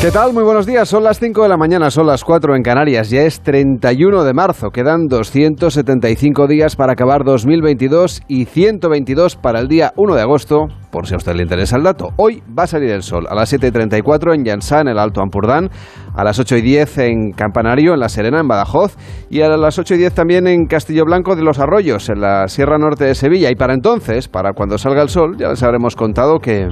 ¿Qué tal? Muy buenos días. Son las 5 de la mañana, son las 4 en Canarias. Ya es 31 de marzo. Quedan 275 días para acabar 2022 y 122 para el día 1 de agosto, por si a usted le interesa el dato. Hoy va a salir el sol a las 7.34 en Yansá, en el Alto Ampurdán, a las 8.10 en Campanario, en La Serena, en Badajoz, y a las 8.10 también en Castillo Blanco de los Arroyos, en la Sierra Norte de Sevilla. Y para entonces, para cuando salga el sol, ya les habremos contado que...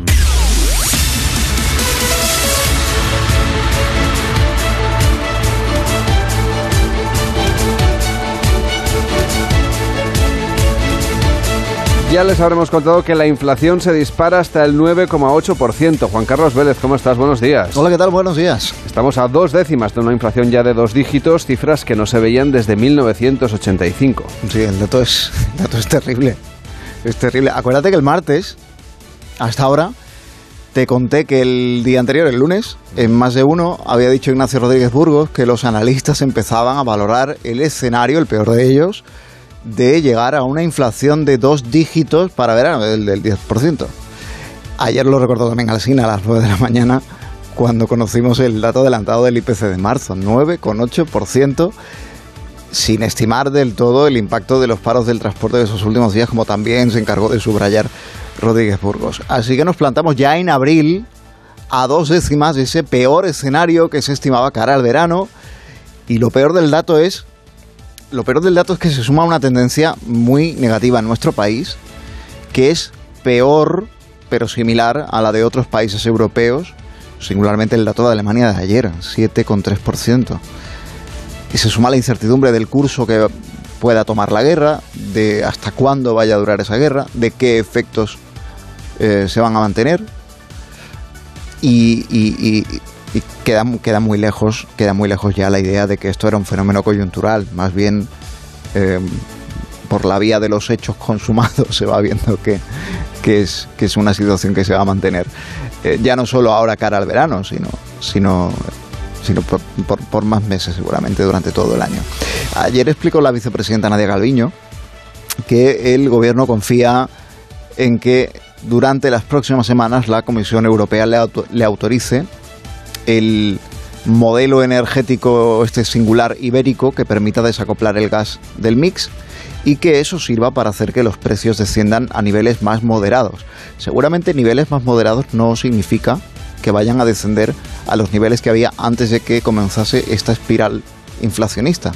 Ya les habremos contado que la inflación se dispara hasta el 9,8%. Juan Carlos Vélez, ¿cómo estás? Buenos días. Hola, ¿qué tal? Buenos días. Estamos a dos décimas de una inflación ya de dos dígitos, cifras que no se veían desde 1985. Sí, el dato es, el dato es terrible. Es terrible. Acuérdate que el martes, hasta ahora, te conté que el día anterior, el lunes, en más de uno, había dicho Ignacio Rodríguez Burgos que los analistas empezaban a valorar el escenario, el peor de ellos, de llegar a una inflación de dos dígitos para verano, del, del 10%. Ayer lo recordó también Alcina a las 9 de la mañana, cuando conocimos el dato adelantado del IPC de marzo, 9,8%, sin estimar del todo el impacto de los paros del transporte de esos últimos días, como también se encargó de subrayar Rodríguez Burgos. Así que nos plantamos ya en abril a dos décimas de ese peor escenario que se estimaba cara al verano. Y lo peor del dato es lo peor del dato es que se suma una tendencia muy negativa en nuestro país, que es peor, pero similar a la de otros países europeos, singularmente el dato de Alemania de ayer, 7,3%. Y se suma la incertidumbre del curso que pueda tomar la guerra, de hasta cuándo vaya a durar esa guerra, de qué efectos eh, se van a mantener. Y, y, y, y queda, queda muy lejos queda muy lejos ya la idea de que esto era un fenómeno coyuntural más bien eh, por la vía de los hechos consumados se va viendo que, que, es, que es una situación que se va a mantener eh, ya no solo ahora cara al verano sino sino sino por, por, por, más meses seguramente durante todo el año. Ayer explicó la vicepresidenta Nadia Galviño que el gobierno confía en que durante las próximas semanas la Comisión Europea le, auto, le autorice el modelo energético este singular ibérico que permita desacoplar el gas del mix y que eso sirva para hacer que los precios desciendan a niveles más moderados. Seguramente niveles más moderados no significa que vayan a descender a los niveles que había antes de que comenzase esta espiral inflacionista.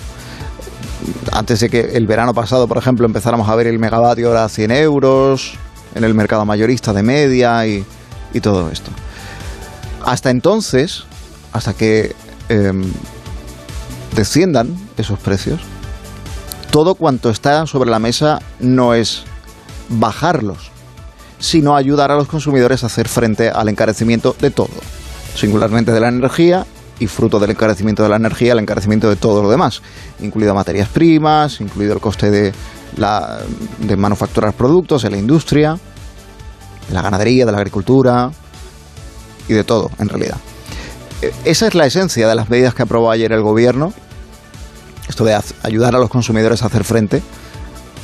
Antes de que el verano pasado, por ejemplo, empezáramos a ver el megavatio ahora a 100 euros en el mercado mayorista de media y, y todo esto. Hasta entonces, hasta que eh, desciendan esos precios, todo cuanto está sobre la mesa no es bajarlos, sino ayudar a los consumidores a hacer frente al encarecimiento de todo, singularmente de la energía y fruto del encarecimiento de la energía, el encarecimiento de todo lo demás, incluido materias primas, incluido el coste de, la, de manufacturar productos en la industria, de la ganadería, de la agricultura y de todo, en realidad. Esa es la esencia de las medidas que aprobó ayer el gobierno, esto de ayudar a los consumidores a hacer frente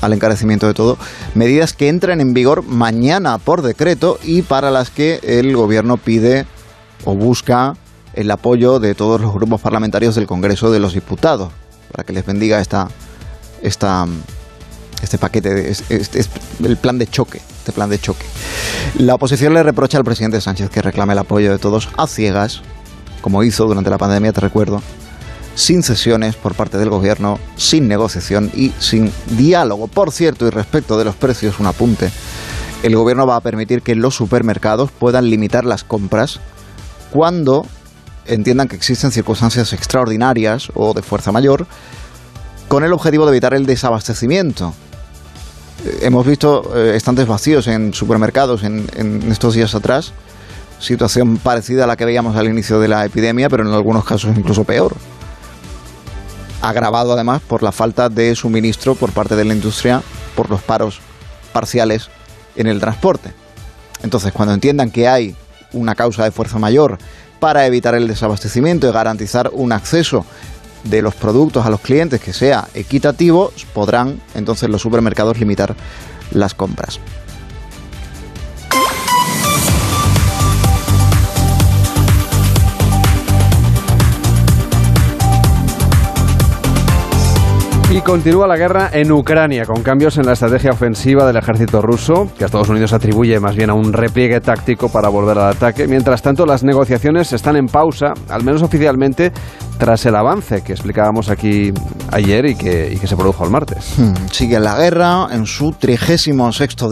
al encarecimiento de todo, medidas que entran en vigor mañana por decreto y para las que el gobierno pide o busca el apoyo de todos los grupos parlamentarios del Congreso de los Diputados, para que les bendiga esta, esta, este paquete, este, este, el plan de choque, este plan de choque. La oposición le reprocha al presidente Sánchez que reclame el apoyo de todos a ciegas, como hizo durante la pandemia, te recuerdo, sin sesiones por parte del gobierno, sin negociación y sin diálogo. Por cierto, y respecto de los precios, un apunte. El gobierno va a permitir que los supermercados puedan limitar las compras cuando entiendan que existen circunstancias extraordinarias o de fuerza mayor, con el objetivo de evitar el desabastecimiento. Hemos visto eh, estantes vacíos en supermercados en, en, estos días atrás, situación parecida a la que veíamos al inicio de la epidemia, pero en algunos casos incluso peor. Agravado además por la falta de suministro por parte de la industria, por los paros parciales en el transporte. Entonces, cuando entiendan que hay una causa de fuerza mayor para evitar el desabastecimiento y garantizar un acceso de los productos a los clientes que sea equitativo, podrán entonces los supermercados limitar las compras. Y continúa la guerra en Ucrania, con cambios en la estrategia ofensiva del ejército ruso, que a Estados Unidos atribuye más bien a un repliegue táctico para volver al ataque. Mientras tanto, las negociaciones están en pausa, al menos oficialmente, tras el avance que explicábamos aquí ayer y que, se produjo el martes. Hmm, sigue la guerra en su 36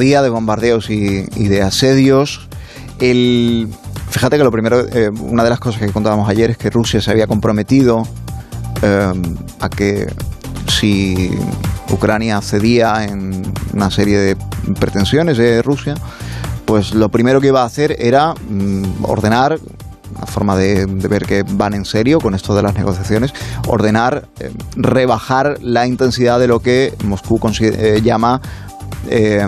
día de bombardeos y, de asedios. El, fíjate que lo primero, eh, una de las cosas que contábamos ayer es que Rusia se había comprometido eh, a que si Ucrania cedía en una serie de pretensiones de Rusia, pues lo primero que iba a hacer era mm, ordenar una forma de, ver que van en serio con esto de las negociaciones, ordenar eh, rebajar la intensidad de lo que Moscú eh, llama eh,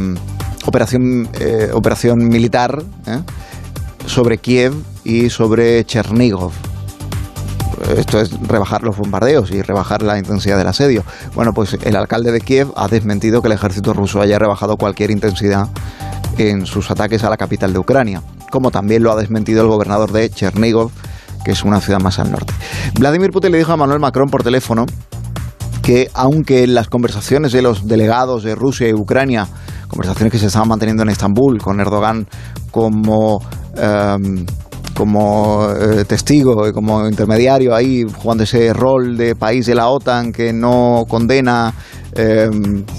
operación, operación militar sobre Kiev y sobre Chernigov esto es rebajar los bombardeos y rebajar la intensidad del asedio. Bueno, pues el alcalde de Kiev ha desmentido que el ejército ruso haya rebajado cualquier intensidad en sus ataques a la capital de Ucrania, como también lo ha desmentido el gobernador de Chernigov, que es una ciudad más al norte. Vladimir Putin le dijo a Manuel Macron por teléfono que aunque las conversaciones de los delegados de Rusia y Ucrania, conversaciones que se estaban manteniendo en Estambul con Erdogan como em, como eh, testigo y como intermediario ahí jugando ese rol de país de la OTAN que no condena eh,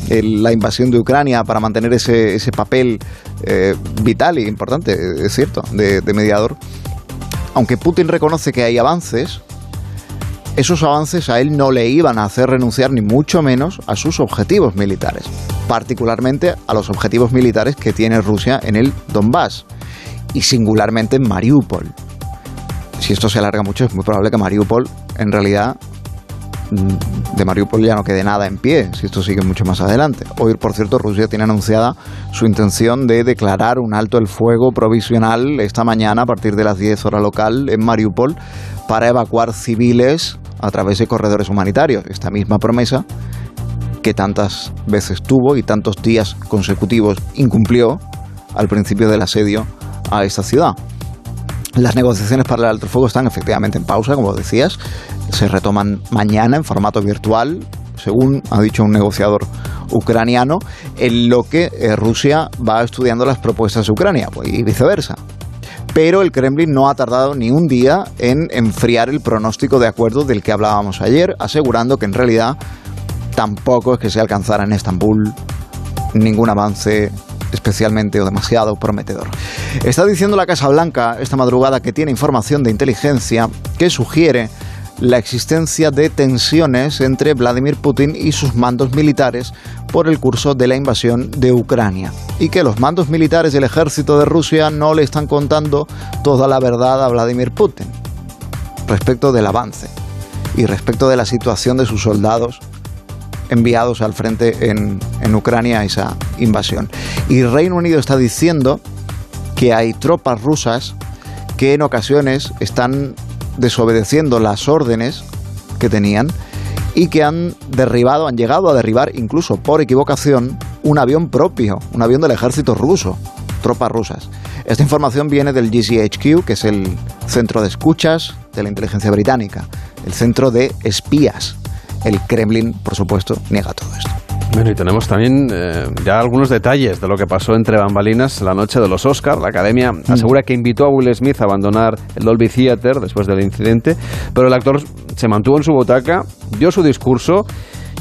la invasión de Ucrania para mantener ese, ese papel eh, vital e importante, es cierto, de, de mediador. Aunque Putin reconoce que hay avances, esos avances a él no le iban a hacer renunciar ni mucho menos a sus objetivos militares, particularmente a los objetivos militares que tiene Rusia en el Donbass y singularmente en Mariupol. Si esto se alarga mucho, es muy probable que Mariupol, en realidad, mm, de Mariupol ya no quede nada en pie, si esto sigue mucho más adelante. Hoy, por cierto, Rusia tiene anunciada su intención de declarar un alto el fuego provisional esta mañana a partir de las 10 horas local en Mariupol para evacuar civiles a través de corredores humanitarios. Esta misma promesa que tantas veces tuvo y tantos días consecutivos incumplió al principio del asedio a esta ciudad. Las negociaciones para el alto fuego están efectivamente en pausa, como decías. Se retoman mañana en formato virtual, según ha dicho un negociador ucraniano, en lo que eh, Rusia va estudiando las propuestas de Ucrania pues, y viceversa. Pero el Kremlin no ha tardado ni un día en enfriar el pronóstico de acuerdo del que hablábamos ayer, asegurando que en realidad tampoco es que se alcanzara en Estambul ningún avance especialmente o demasiado prometedor. Está diciendo la Casa Blanca esta madrugada que tiene información de inteligencia que sugiere la existencia de tensiones entre Vladimir Putin y sus mandos militares por el curso de la invasión de Ucrania y que los mandos militares del ejército de Rusia no le están contando toda la verdad a Vladimir Putin respecto del avance y respecto de la situación de sus soldados enviados al frente en, Ucrania a esa invasión. Y Reino Unido está diciendo que hay tropas rusas que en ocasiones están desobedeciendo las órdenes que tenían y que han derribado, han llegado a derribar incluso por equivocación un avión propio, un avión del ejército ruso, tropas rusas. Esta información viene del GCHQ, que es el centro de escuchas de la inteligencia británica, el centro de espías el Kremlin, por supuesto, niega todo esto. Bueno, y tenemos también eh, ya algunos detalles de lo que pasó entre bambalinas la noche de los Oscars. La academia mm. asegura que invitó a Will Smith a abandonar el Dolby Theater después del incidente, pero el actor se mantuvo en su butaca, dio su discurso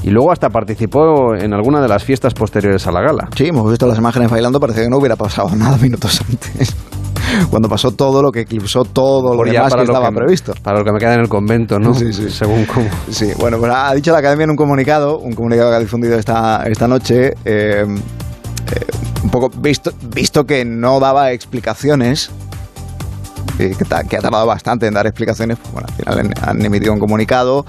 y luego hasta participó en alguna de las fiestas posteriores a la gala. Sí, hemos visto las imágenes bailando, parece que no hubiera pasado nada minutos antes cuando pasó todo lo que eclipsó todo lo demás que estaba previsto. Para lo que me queda en el convento, ¿no? Sí, sí. Según cómo. Sí, bueno, pues ha dicho la Academia en un comunicado, un comunicado que ha difundido esta, esta noche, eh, eh, un poco visto, visto que no daba explicaciones que, que, ha tardado bastante en dar explicaciones, pues bueno, al final han emitido un comunicado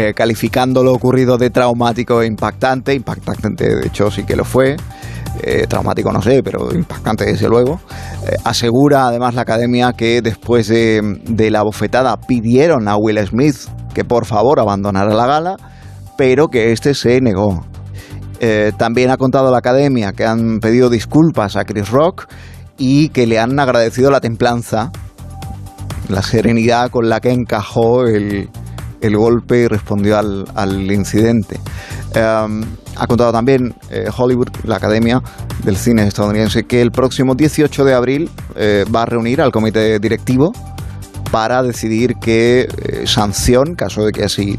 eh, calificando lo ocurrido de traumático e impactante, impactante de hecho sí que lo fue, eh, traumático no sé, pero impactante desde luego. Eh, asegura además la academia que después de, de la bofetada pidieron a Will Smith que por favor abandonara la gala, pero que este se negó. También ha contado la academia que han pedido disculpas a Chris Rock y que le han agradecido la templanza, la serenidad con la que encajó el, el golpe y respondió al, al incidente. Um, ha contado también eh, Hollywood, la Academia del Cine estadounidense, que el próximo 18 de abril eh, va a reunir al comité directivo para decidir qué eh, sanción, caso de que así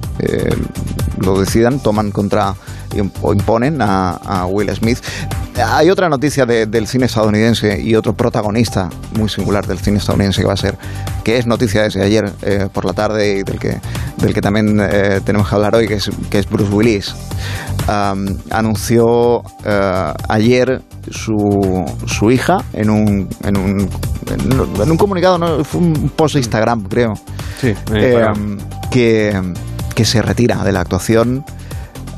lo decidan, toman contra imponen a, a Will Smith. Hay otra noticia de- del cine estadounidense y otro protagonista muy singular del cine estadounidense que va a ser, que es noticia desde ayer eh, por la tarde y del que, del que también eh, tenemos que hablar hoy, que es, que es Bruce Willis. Anunció eh, ayer su, su hija en un, en un, en, en un comunicado, ¿no? fue un post de Instagram, creo, Sí, eh, que, que se retira de la actuación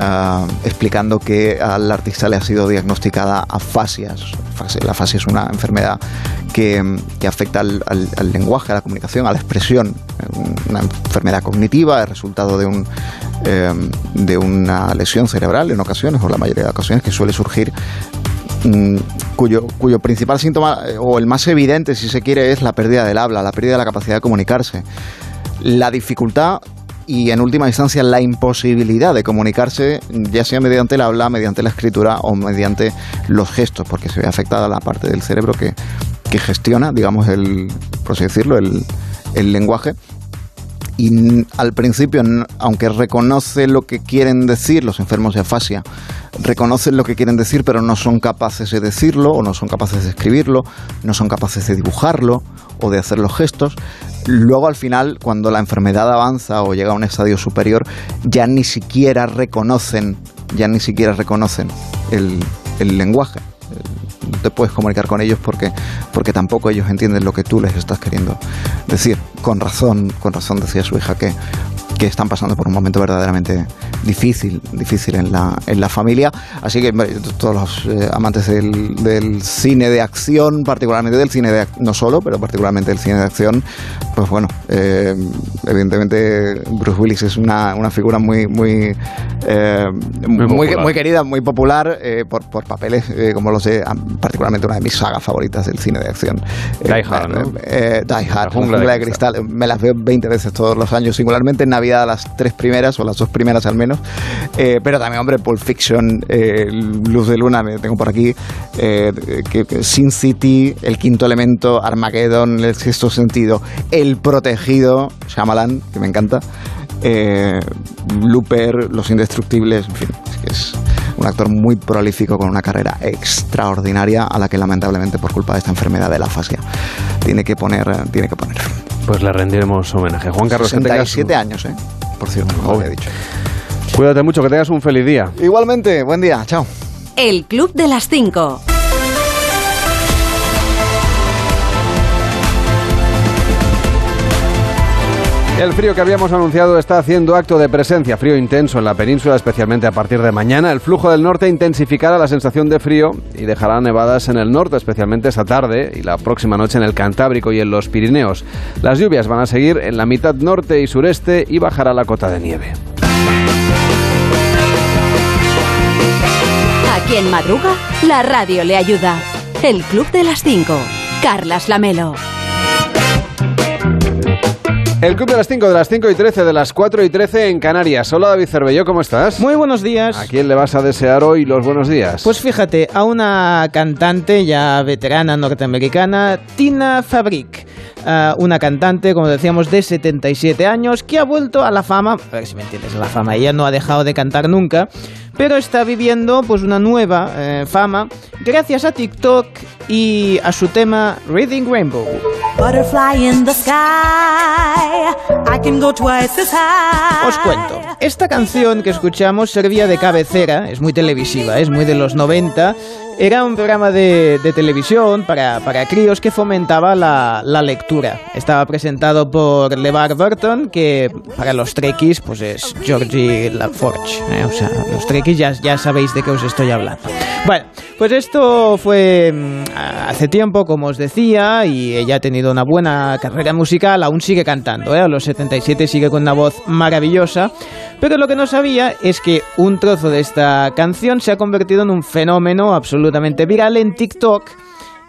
ah, explicando que al artista le ha sido diagnosticada afasias. Afasia- La afasia es una enfermedad que, que afecta al, al- lenguaje, a la comunicación, a la expresión. Una enfermedad cognitiva, el resultado de, un, eh, de una lesión cerebral en ocasiones, o la mayoría de ocasiones, que suele surgir mm, cuyo, cuyo principal síntoma, eh, o el más evidente, si se quiere, es la pérdida del habla, la pérdida de la capacidad de comunicarse. La dificultad y, en última instancia, la imposibilidad de comunicarse, ya sea mediante el habla, mediante la escritura o mediante los gestos, porque se ve afectada la parte del cerebro que, que gestiona, digamos, el, por así decirlo, el, el lenguaje y al principio, aunque reconoce lo que quieren decir los enfermos de afasia, reconocen lo que quieren decir, pero no son capaces de decirlo, o no son capaces de escribirlo, no son capaces de dibujarlo o de hacer los gestos. Luego, al final, cuando la enfermedad avanza o llega a un estadio superior, ya ni siquiera reconocen, ya ni siquiera reconocen el lenguaje. Te puedes comunicar con ellos porque, porque tampoco ellos entienden lo que tú les estás queriendo decir. Con razón, con razón decía su hija que, que están pasando por un momento verdaderamente difícil, difícil en la, en la familia. Así que todos los eh, amantes del, del cine de acción, particularmente del cine de no solo, pero particularmente del cine de acción, pues bueno, eh, evidentemente Bruce Willis es una, una figura muy muy eh, muy, popular. muy querida, muy popular eh, por, por papeles eh, como los de particularmente una de mis sagas favoritas del cine de acción. Die Hard, ¿no? eh, Die Hard, La La jungla jungla, de de cristal. Me las veo 20 veces todos los años, singularmente en Navidad las tres primeras o las dos primeras al menos. Eh, pero también, hombre, Pulp Fiction, eh, Luz de Luna, me tengo por aquí, eh, Sin City, El Quinto Elemento, Armageddon, El Sexto Sentido, El Protegido, Shyamalan, que me encanta, Looper, Los Indestructibles, en fin, es que es un actor muy prolífico con una carrera extraordinaria a la que lamentablemente por culpa de esta enfermedad de la afasia tiene que poner tiene que poner. Pues le rendiremos homenaje. Juan Carlos, que tengas- 67 años, ¿eh? Por cierto, como Joven. había dicho. Cuídate mucho, que tengas un feliz día. Igualmente, buen día, chao. El Club de las 5. El frío que habíamos anunciado está haciendo acto de presencia, frío intenso en la península, especialmente a partir de mañana. El flujo del norte intensificará la sensación de frío y dejará nevadas en el norte, especialmente esta tarde y la próxima noche en el Cantábrico y en los Pirineos. Las lluvias van a seguir en la mitad norte y sureste y bajará la cota de nieve. A quien madruga, la radio le ayuda. El Club de las 5. Carlas Lamelo. El club de las 5, de las 5 y 13, de las 4 y 13 en Canarias. Hola David Cervelló, ¿cómo estás? Muy buenos días. ¿A quién le vas a desear hoy los buenos días? Pues fíjate, a una cantante ya veterana norteamericana, Tina Fabric. Ah, una cantante, como decíamos, de 77 años, que ha vuelto a la fama, a ver si me entiendes, a la fama, ella no ha dejado de cantar nunca, pero está viviendo pues una nueva eh, fama gracias a TikTok y a su tema Reading Rainbow. Butterfly in the sky. I can go twice as high. Os cuento. Esta canción que escuchamos servía de cabecera, es muy televisiva, es muy de los 90. Era un programa de, de televisión para, para críos que fomentaba la, la lectura. Estaba presentado por LeVar Burton, que para los trekkies pues es Georgie LaForge. ¿eh? O sea, los trekkies ya, ya sabéis de qué os estoy hablando. Bueno, pues esto fue mm, hace tiempo, como os decía, y ella ha tenido una buena carrera musical, aún sigue cantando, ¿eh? a los 77 sigue con una voz maravillosa, pero lo que no sabía es que un trozo de esta canción se ha convertido en un fenómeno absolutamente viral en TikTok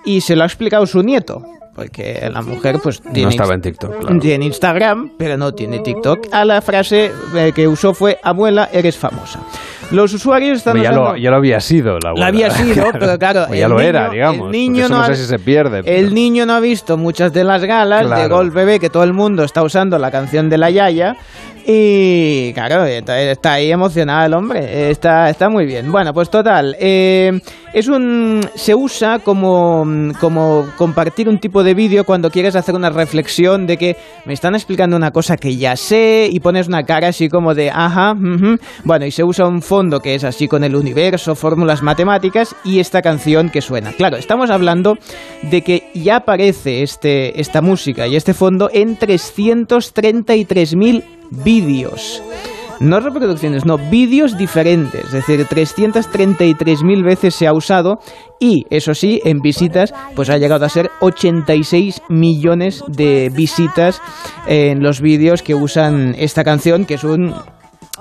y se lo ha explicado su nieto. Porque la mujer pues tiene, No estaba en TikTok, claro. tiene Instagram, pero no tiene TikTok. A la frase eh, que usó fue, abuela, eres famosa. Los usuarios están ya, usando- lo, ya lo había sido la la abuela. había sido, pero claro, ya el lo niño- era, digamos. el niño no sé si se pierde. pero- El niño no ha visto muchas de las galas de Claro. Gol Bebé que todo el mundo está usando la canción de la Yaya. Y claro, está, ahí emocionado el hombre. Está, está muy bien. Bueno, pues total. eh, es un. Se usa como, como compartir un tipo de vídeo cuando quieres hacer una reflexión de que me están explicando una cosa que ya sé y pones una cara así como de ajá. ujú". Bueno, y se usa un fondo que es así con el universo, fórmulas matemáticas y esta canción que suena. Claro, estamos hablando de que ya aparece este, esta música y este fondo en 333.000 vídeos. No reproducciones, no, vídeos diferentes. Es decir, 333.000 veces se ha usado y, eso sí, en visitas, pues ha llegado a ser 86 millones de visitas en los vídeos que usan esta canción, que es un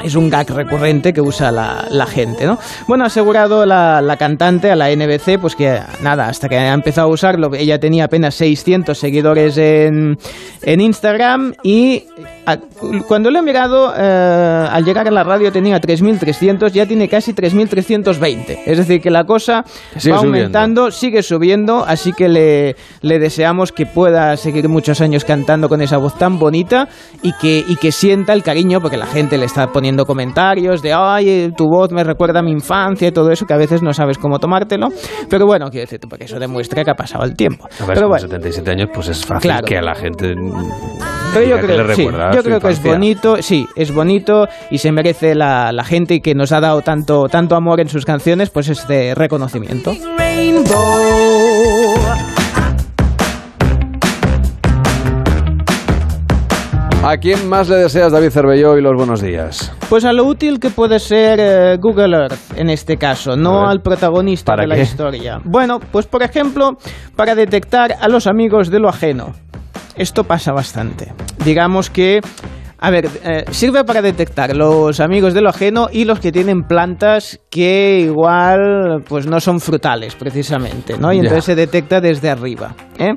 es un gag recurrente que usa la, la gente, ¿no? Bueno, ha asegurado la, la cantante a la NBC, pues que nada, hasta que ha empezado a usarlo, ella tenía apenas 600 seguidores en, en Instagram y a- cuando lo he mirado, eh, al llegar a la radio tenía 3.300, ya tiene casi 3.320. Es decir, que la cosa Sigue va subiendo. aumentando, sigue subiendo, así que le, le deseamos que pueda seguir muchos años cantando con esa voz tan bonita y que, y que sienta el cariño, porque la gente le está poniendo comentarios de, ay, eh, tu voz me recuerda a mi infancia y todo eso, que a veces no sabes cómo tomártelo. Pero bueno, quiero decir, porque eso demuestra que ha pasado el tiempo. A ver, Pero bueno, 77 años, pues es fácil Claro. que a la gente. pero yo que creo, le sí, yo creo que es bonito, sí, es bonito y se merece la, la gente y que nos ha dado tanto, tanto amor en sus canciones, pues este reconocimiento. Rainbow. ¿A quién más le deseas, David Cervelló, y los buenos días? Pues a lo útil que puede ser eh, Google Earth en este caso, no al protagonista ¿Para de la historia. Bueno, pues por ejemplo, para detectar a los amigos de lo ajeno. Esto pasa bastante. Digamos que, a ver, eh, sirve para detectar los amigos de lo ajeno y los que tienen plantas que igual pues no son frutales precisamente, ¿no? Y entonces se detecta desde arriba. ¿eh?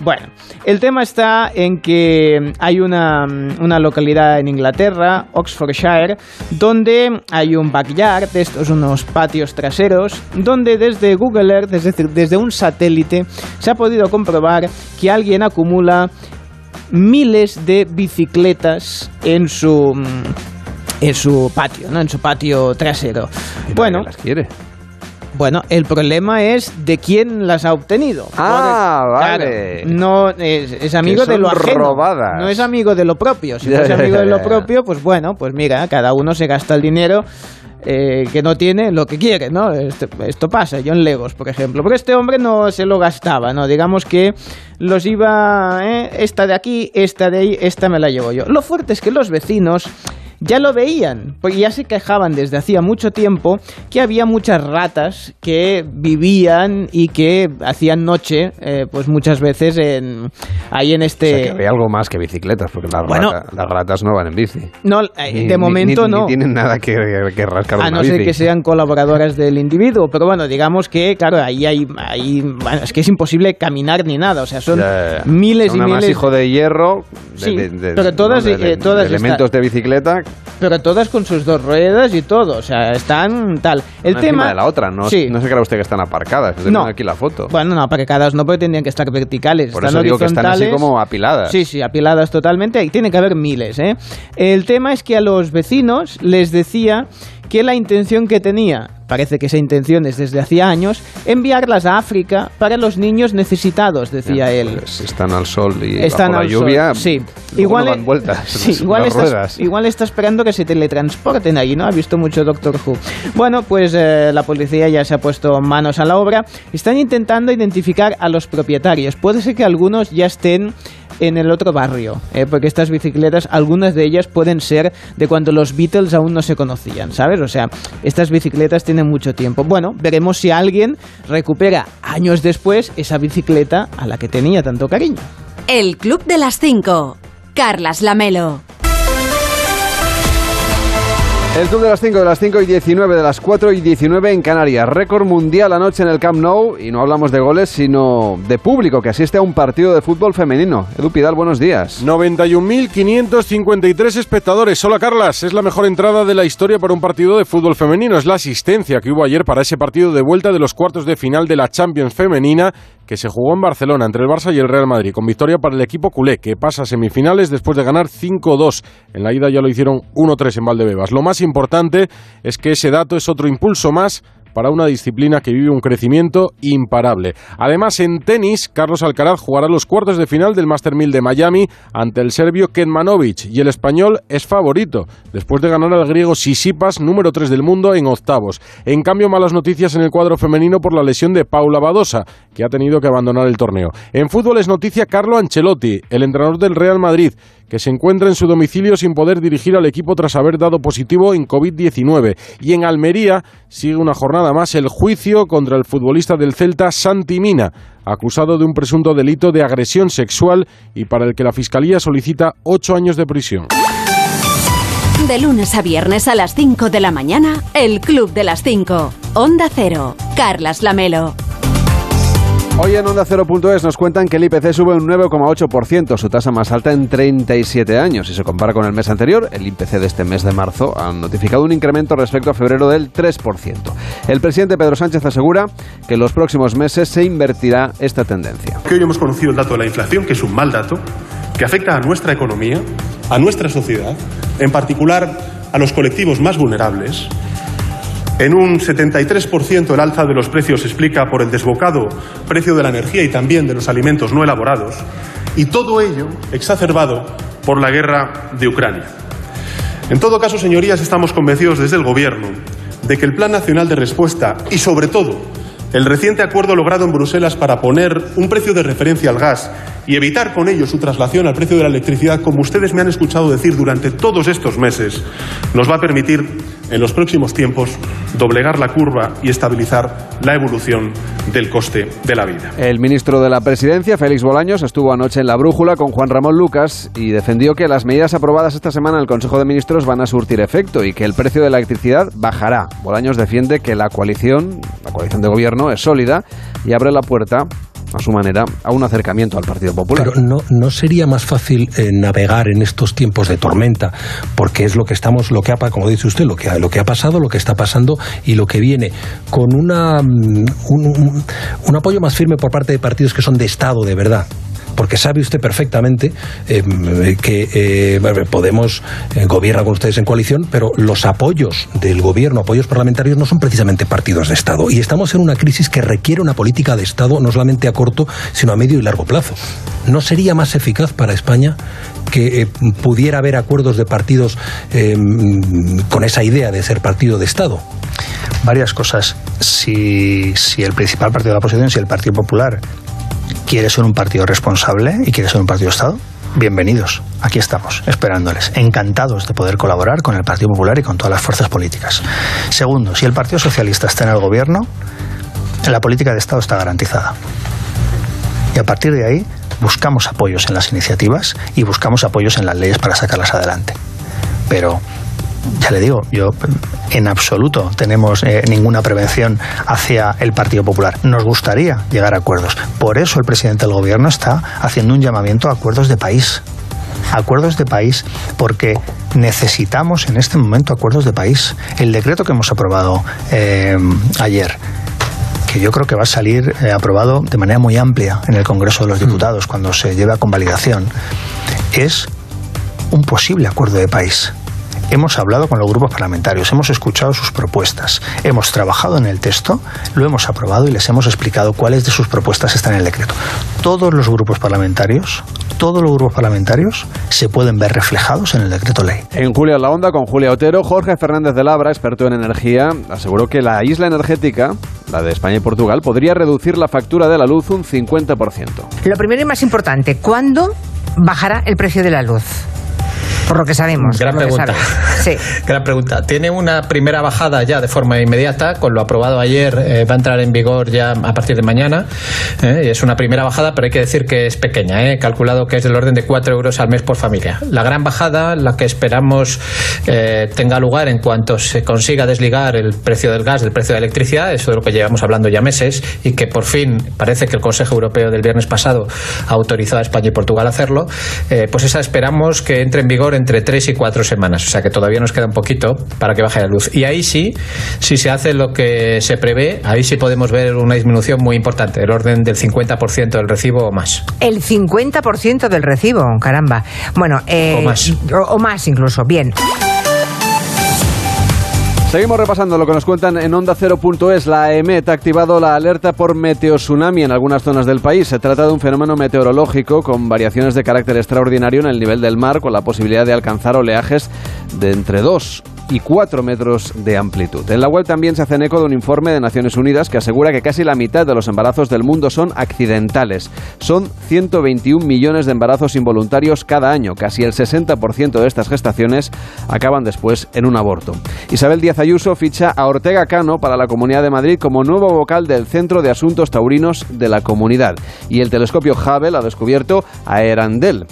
Bueno, el tema está en que hay una, una localidad en Inglaterra, Oxfordshire, donde hay un backyard, estos unos patios traseros, donde desde Google Earth, es decir, desde un satélite, se ha podido comprobar que alguien acumula miles de bicicletas en su mm, en su patio, ¿no? En su patio trasero. ¿Y para Bueno, las quiere? bueno, el problema es de quién las ha obtenido. Ah, vale. no es, es amigo de lo ajeno. robadas. No es amigo de lo propio. Si fuese ya, amigo de lo propio, pues bueno, pues mira, cada uno se gasta el dinero eh, que no tiene lo que quiere, ¿no? Este- esto pasa, John Legos, por ejemplo. Pero este hombre no se lo gastaba, ¿no? Digamos que los iba, ¿eh? esta de aquí, esta de ahí, esta me la llevo yo. Lo fuerte es que los vecinos ya lo veían, porque ya se quejaban desde hacía mucho tiempo que había muchas ratas que vivían y que hacían noche, eh, pues muchas veces en, ahí en O este... sea, que había algo más que bicicletas, porque las, Bueno. rata- las ratas no van en bici. No, eh, Ni- de momento ni- no. Ni tienen nada que, que rascar A no ser bici. que sean colaboradoras del individuo, pero bueno, digamos que, claro, ahí hay, ahí, bueno, es que es imposible caminar ni nada, o sea, son Ya, ya. miles Son y miles, hijo de hierro, de, Sí, de- de- pero todas, ¿no? eh, todas elementos de bicicleta, pero todas con sus dos ruedas y todo, o sea, están tal. El una tema de la otra. No, sí. no se crea usted que están aparcadas. Yo No. aquí la foto. Bueno, no, aparcadas no, porque tendrían que estar verticales. Por están eso digo que están así como apiladas. Sí, sí, apiladas totalmente. Y tiene que haber miles, ¿eh? El tema es que a los vecinos les decía que la intención que tenía, parece que esa intención es desde hacía años, enviarlas a África para los niños necesitados, decía él. Pues están al sol y Están bajo la sol, lluvia. sí. Igual, no dan vueltas. sí, las- igual, las está, ruedas. igual está esperando que se teletransporten ahí, ¿no? Ha visto mucho Doctor Who. Bueno, pues eh, la policía ya se ha puesto manos a la obra. Están intentando identificar a los propietarios. Puede ser que algunos ya estén en el otro barrio, ¿eh? porque estas bicicletas, algunas de ellas pueden ser de cuando los Beatles aún no se conocían, ¿sabes? O sea, estas bicicletas tienen mucho tiempo. Bueno, veremos si alguien recupera años después esa bicicleta a la que tenía tanto cariño. El Club de las 5. Carlas Lamelo. El club de las 5, de las 5 y 19, de las 4 y 19 en Canarias. Récord mundial anoche en el Camp Nou. Y no hablamos de goles, sino de público que asiste a un partido de fútbol femenino. Edu Pidal, buenos días. 91.553 espectadores. Hola, Carlas. Es la mejor entrada de la historia para un partido de fútbol femenino. Es la asistencia que hubo ayer para ese partido de vuelta de los cuartos de final de la Champions femenina que se jugó en Barcelona entre el Barça y el Real Madrid, con victoria para el equipo culé, que pasa a semifinales después de ganar 5-2. En la ida ya lo hicieron 1-3 en Valdebebas. Lo más importante es que ese dato es otro impulso más para una disciplina que vive un crecimiento imparable. Además, en tenis, Carlos Alcaraz jugará los cuartos de final del Master 1000 de Miami ante el serbio Ketmanovic y el español es favorito, después de ganar al griego Sisipas, número 3 del mundo, en octavos. En cambio, malas noticias en el cuadro femenino por la lesión de Paula Badosa, que ha tenido que abandonar el torneo. En fútbol es noticia Carlo Ancelotti, el entrenador del Real Madrid, que se encuentra en su domicilio sin poder dirigir al equipo tras haber dado positivo en COVID-19. Y en Almería sigue una jornada más el juicio contra el futbolista del Celta Santi Mina, acusado de un presunto delito de agresión sexual y para el que la Fiscalía solicita ocho años de prisión. De lunes a viernes a las 5 de la mañana, El Club de las 5. Onda Cero. Carlas Lamelo. Hoy en Onda 0.es nos cuentan que el IPC sube un 9,8%, su tasa más alta en 37 años. Si se compara con el mes anterior, el IPC de este mes de marzo ha notificado un incremento respecto a febrero del 3%. El presidente Pedro Sánchez asegura que en los próximos meses se invertirá esta tendencia. Hoy hemos conocido el dato de la inflación, que es un mal dato, que afecta a nuestra economía, a nuestra sociedad, en particular a los colectivos más vulnerables. En un 73% el alza de los precios se explica por el desbocado precio de la energía y también de los alimentos no elaborados. Y todo ello exacerbado por la guerra de Ucrania. En todo caso, señorías, estamos convencidos desde el Gobierno de que el Plan Nacional de Respuesta y, sobre todo, el reciente acuerdo logrado en Bruselas para poner un precio de referencia al gas y evitar con ello su traslación al precio de la electricidad, como ustedes me han escuchado decir durante todos estos meses, nos va a permitir en los próximos tiempos doblegar la curva y estabilizar la evolución del coste de la vida. El ministro de la Presidencia, Félix Bolaños, estuvo anoche en la brújula con Juan Ramón Lucas y defendió que las medidas aprobadas esta semana en el Consejo de Ministros van a surtir efecto y que el precio de la electricidad bajará. Bolaños defiende que la coalición, la coalición de gobierno, es sólida y abre la puerta a su manera, a un acercamiento al Partido Popular. Pero no, no sería más fácil eh, navegar en estos tiempos de tormenta, porque es lo que estamos, lo que ha, como dice usted, lo que lo que ha pasado, lo que está pasando y lo que viene, con una, mm, un apoyo más firme por parte de partidos que son de Estado de verdad. Porque sabe usted perfectamente eh, que eh, Podemos eh, gobierna con ustedes en coalición, pero los apoyos del gobierno, apoyos parlamentarios, no son precisamente partidos de Estado. Y estamos en una crisis que requiere una política de Estado no solamente a corto, sino a medio y largo plazo. ¿No sería más eficaz para España que eh, pudiera haber acuerdos de partidos eh, con esa idea de ser partido de Estado? varias cosas. Si el principal partido de la oposición, si el Partido Popular quiere ser un partido responsable y quiere ser un partido Estado, bienvenidos. Aquí estamos, esperándoles. Encantados de poder colaborar con el Partido Popular y con todas las fuerzas políticas. Segundo, si el Partido Socialista está en el gobierno, la política de Estado está garantizada. Y a partir de ahí buscamos apoyos en las iniciativas y buscamos apoyos en las leyes para sacarlas adelante. Pero ya le digo, yo en absoluto tenemos eh, ninguna prevención hacia el Partido Popular. Nos gustaría llegar a acuerdos. Por eso el presidente del gobierno está haciendo un llamamiento a acuerdos de país. Acuerdos de país, porque necesitamos en este momento acuerdos de país. El decreto que hemos aprobado eh, ayer, que yo creo que va a salir eh, aprobado de manera muy amplia en el Congreso de los Diputados cuando se lleve a convalidación, es un posible acuerdo de país. Hemos hablado con los grupos parlamentarios, hemos escuchado sus propuestas, hemos trabajado en el texto, lo hemos aprobado y les hemos explicado cuáles de sus propuestas están en el decreto. Todos los grupos parlamentarios, todos los grupos parlamentarios se pueden ver reflejados en el decreto ley. En Julia en la Onda con Julia Otero, Jorge Fernández de Labra, experto en energía, aseguró que la isla energética, la de España y Portugal, podría reducir la factura de la luz un 50%. Lo primero y más importante, ¿cuándo bajará el precio de la luz? Por lo que sabemos. Gran pregunta. Sí. Gran pregunta. Tiene una primera bajada ya de forma inmediata, con lo aprobado ayer, eh, va a entrar en vigor ya a partir de mañana. eh, es una primera bajada, pero hay que decir que es pequeña. eh, calculado que es del orden de 4 euros al mes por familia. La gran bajada, la que esperamos eh, tenga lugar en cuanto se consiga desligar el precio del gas del precio de la electricidad, eso de lo que llevamos hablando ya meses, y que por fin parece que el Consejo Europeo del viernes pasado ha autorizado a España y Portugal a hacerlo, eh, pues esa esperamos que entre en vigor entre 3 y 4 semanas. O sea que todavía nos queda un poquito para que baje la luz. Y ahí sí, si se hace lo que se prevé, ahí sí podemos ver una disminución muy importante, del orden del 50% del recibo o más. El 50% del recibo, caramba. Bueno, eh, O más. O, o más incluso, bien. Seguimos repasando lo que nos cuentan en Onda 0.es. La EMET ha activado la alerta por meteotsunami en algunas zonas del país. Se trata de un fenómeno meteorológico con variaciones de carácter extraordinario en el nivel del mar, con la posibilidad de alcanzar oleajes de entre 2 y 4 metros de amplitud. En la web también se hacen eco de un informe de Naciones Unidas que asegura que casi la mitad de los embarazos del mundo son accidentales. Son 121 millones de embarazos involuntarios cada año. Casi el 60% de estas gestaciones acaban después en un aborto. Isabel Díaz Ayuso ficha a Ortega Cano para la Comunidad de Madrid como nuevo vocal del Centro de Asuntos Taurinos de la Comunidad. Y el telescopio Hubble ha descubierto a Erandel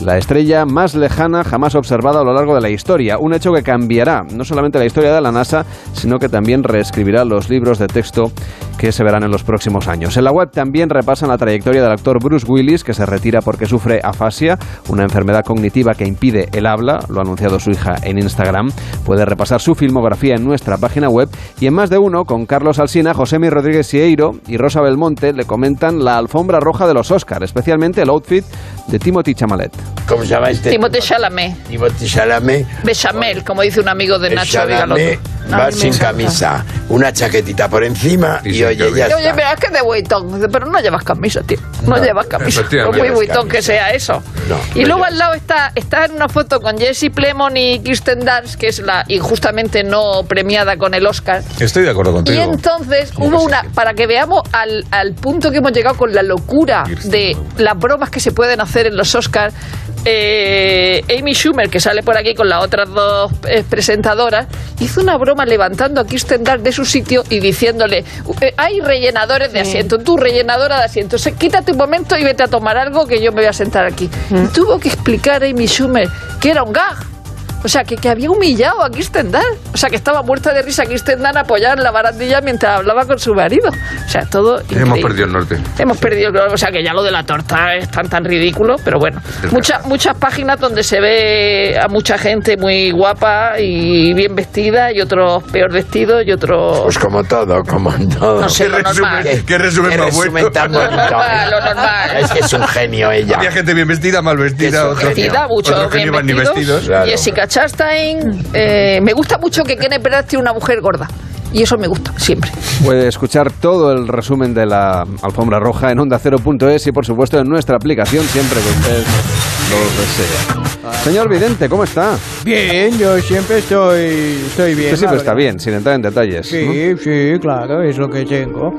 la estrella más lejana jamás observada a lo largo de la historia. Un hecho que cambiará no solamente la historia de la NASA, sino que también reescribirá los libros de texto que se verán en los próximos años. En la web también repasan la trayectoria del actor Bruce Willis, que se retira porque sufre afasia, una enfermedad cognitiva que impide el habla, lo ha anunciado su hija en Instagram. Puede repasar su filmografía en nuestra página web y en más de uno, con Carlos Alsina, Josemi Rodríguez Sieiro y Rosa Belmonte, le comentan la alfombra roja de los Oscars, especialmente el outfit de Timothy Chamalet. ¿Cómo se llama este? Timothée Chalamet. Timothée Chalamet. Bechamel, como dice un amigo de Nacho. Chalamet va sin encanta. camisa, una chaquetita por encima y, oye, ya Y, Oye, está. mira, es que de buitón. Dice, Pero no llevas camisa, tío. No, No, llevas camisa. Por muy que sea eso. No, y no luego al lado está, está en una foto con Jessie Plemon y Kirsten Dunst, que es la injustamente no premiada con el Oscar. Estoy de acuerdo Y contigo. entonces hubo una, para que veamos al, al punto que hemos llegado con la locura de las bromas que se pueden hacer en los Oscars, eh, Amy Schumer, que sale por aquí con las otras dos eh, presentadoras, hizo una broma levantando a Kirsten Dunst de su sitio y diciéndole, eh, hay rellenadores de asiento, tú rellenadora de asiento, se- quítate un momento y vete a tomar algo que yo me voy a sentar aquí. Y tuvo que explicar a Amy Schumer que era un gag. O sea, que, que había humillado a Kirsten Dunst. O sea, que estaba muerta de risa Kirsten Dunst apoyada en la barandilla mientras hablaba con su marido. O sea, todo Hemos increíble. perdido el norte. Hemos perdido, el- o sea que ya lo de la torta es tan tan ridículo, pero bueno, muchas muchas páginas donde se ve a mucha gente muy guapa y bien vestida y otros peor vestidos y otros Pues como todo, como todo. No sé, lo normal. ¿Qué resumen Qué más resumen bueno? tan bonito. lo normal. Es que es un genio ella. Había gente bien vestida, mal vestida, otros, Vestida, mucho otros que no bien iban ni vestidos. vestidos. Jessica Chastain, eh, me gusta mucho que Kenneth Branagh tiene una mujer gorda y eso me gusta siempre. Puede escuchar todo el resumen de la alfombra roja en onda0.es y por supuesto en nuestra aplicación siempre que lo desee. Señor Vidente, ¿cómo está? Bien, yo siempre estoy, estoy bien. Usted siempre la está verdad. bien, sin entrar en detalles. Sí, sí, claro, es lo que tengo.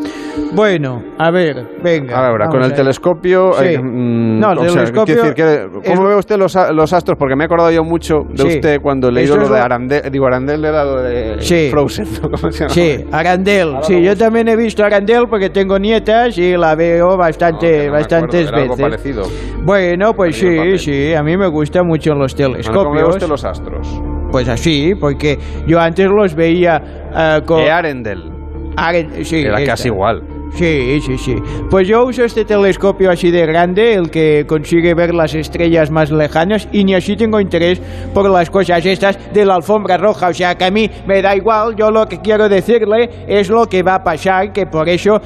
Bueno, a ver, venga. ¿no? Ahora, con el telescopio... Sí. eh, mm, No, el o sea, telescopio quiero decir que, ¿Cómo es- ve usted los, a- los astros? Porque me he acordado yo mucho de Sí. usted cuando he leído Esto lo es de lo- Arandel. Digo, Arandel era lo de Sí. Frozen, ¿no? ¿Cómo se llama? Sí, Arandel. Sí, yo también he visto Arandel porque tengo nietas y la veo bastante, No me bastantes acuerdo, era algo veces. parecido. Bueno, pues sí. Sí, a mí me gustan mucho los ¿Cómo telescopios. usted los astros? Pues así, porque yo antes los veía ah, con... E Arendel. Aren- sí, Era esta. casi igual. Sí, sí, sí. Pues yo uso este telescopio así de grande, el que consigue ver las estrellas más lejanas, y ni así tengo interés por las cosas estas de la alfombra roja. O sea que a mí me da igual, yo lo que quiero decirle es lo que va a pasar, que por eso...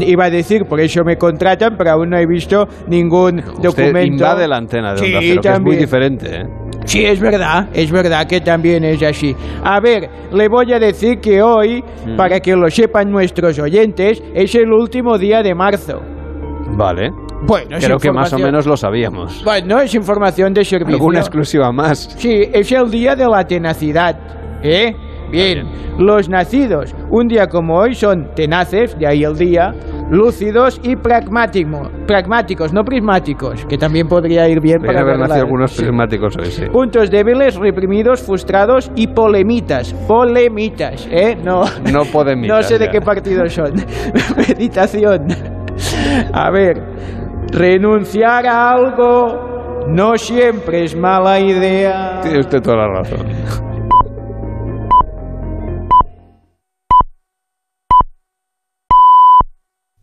Iba a decir, por eso me contratan, pero aún no he visto ningún Usted documento. invade la antena de Sí, Onda Cero, que es muy diferente, ¿eh? Sí, es verdad, es verdad que también es así. A ver, le voy a decir que hoy, Mm. para que lo sepan nuestros oyentes, es el último día de marzo. Vale. Bueno, es Creo que más o menos lo sabíamos. Bueno, es información de servicio. Alguna exclusiva más. Sí, es el día de la tenacidad. ¿Eh? Bien. Los nacidos, un día como hoy, son tenaces, de ahí el día, lúcidos y pragmático- pragmáticos, no prismáticos, que también podría ir bien Deberían para haber nacido algunos prismáticos hoy, sí. Puntos débiles, reprimidos, frustrados y polemitas. Polemitas, ¿eh? No, No podemitas, no sé de ya. qué partido son. Meditación. A ver, renunciar a algo no siempre es mala idea. Tiene usted toda la razón.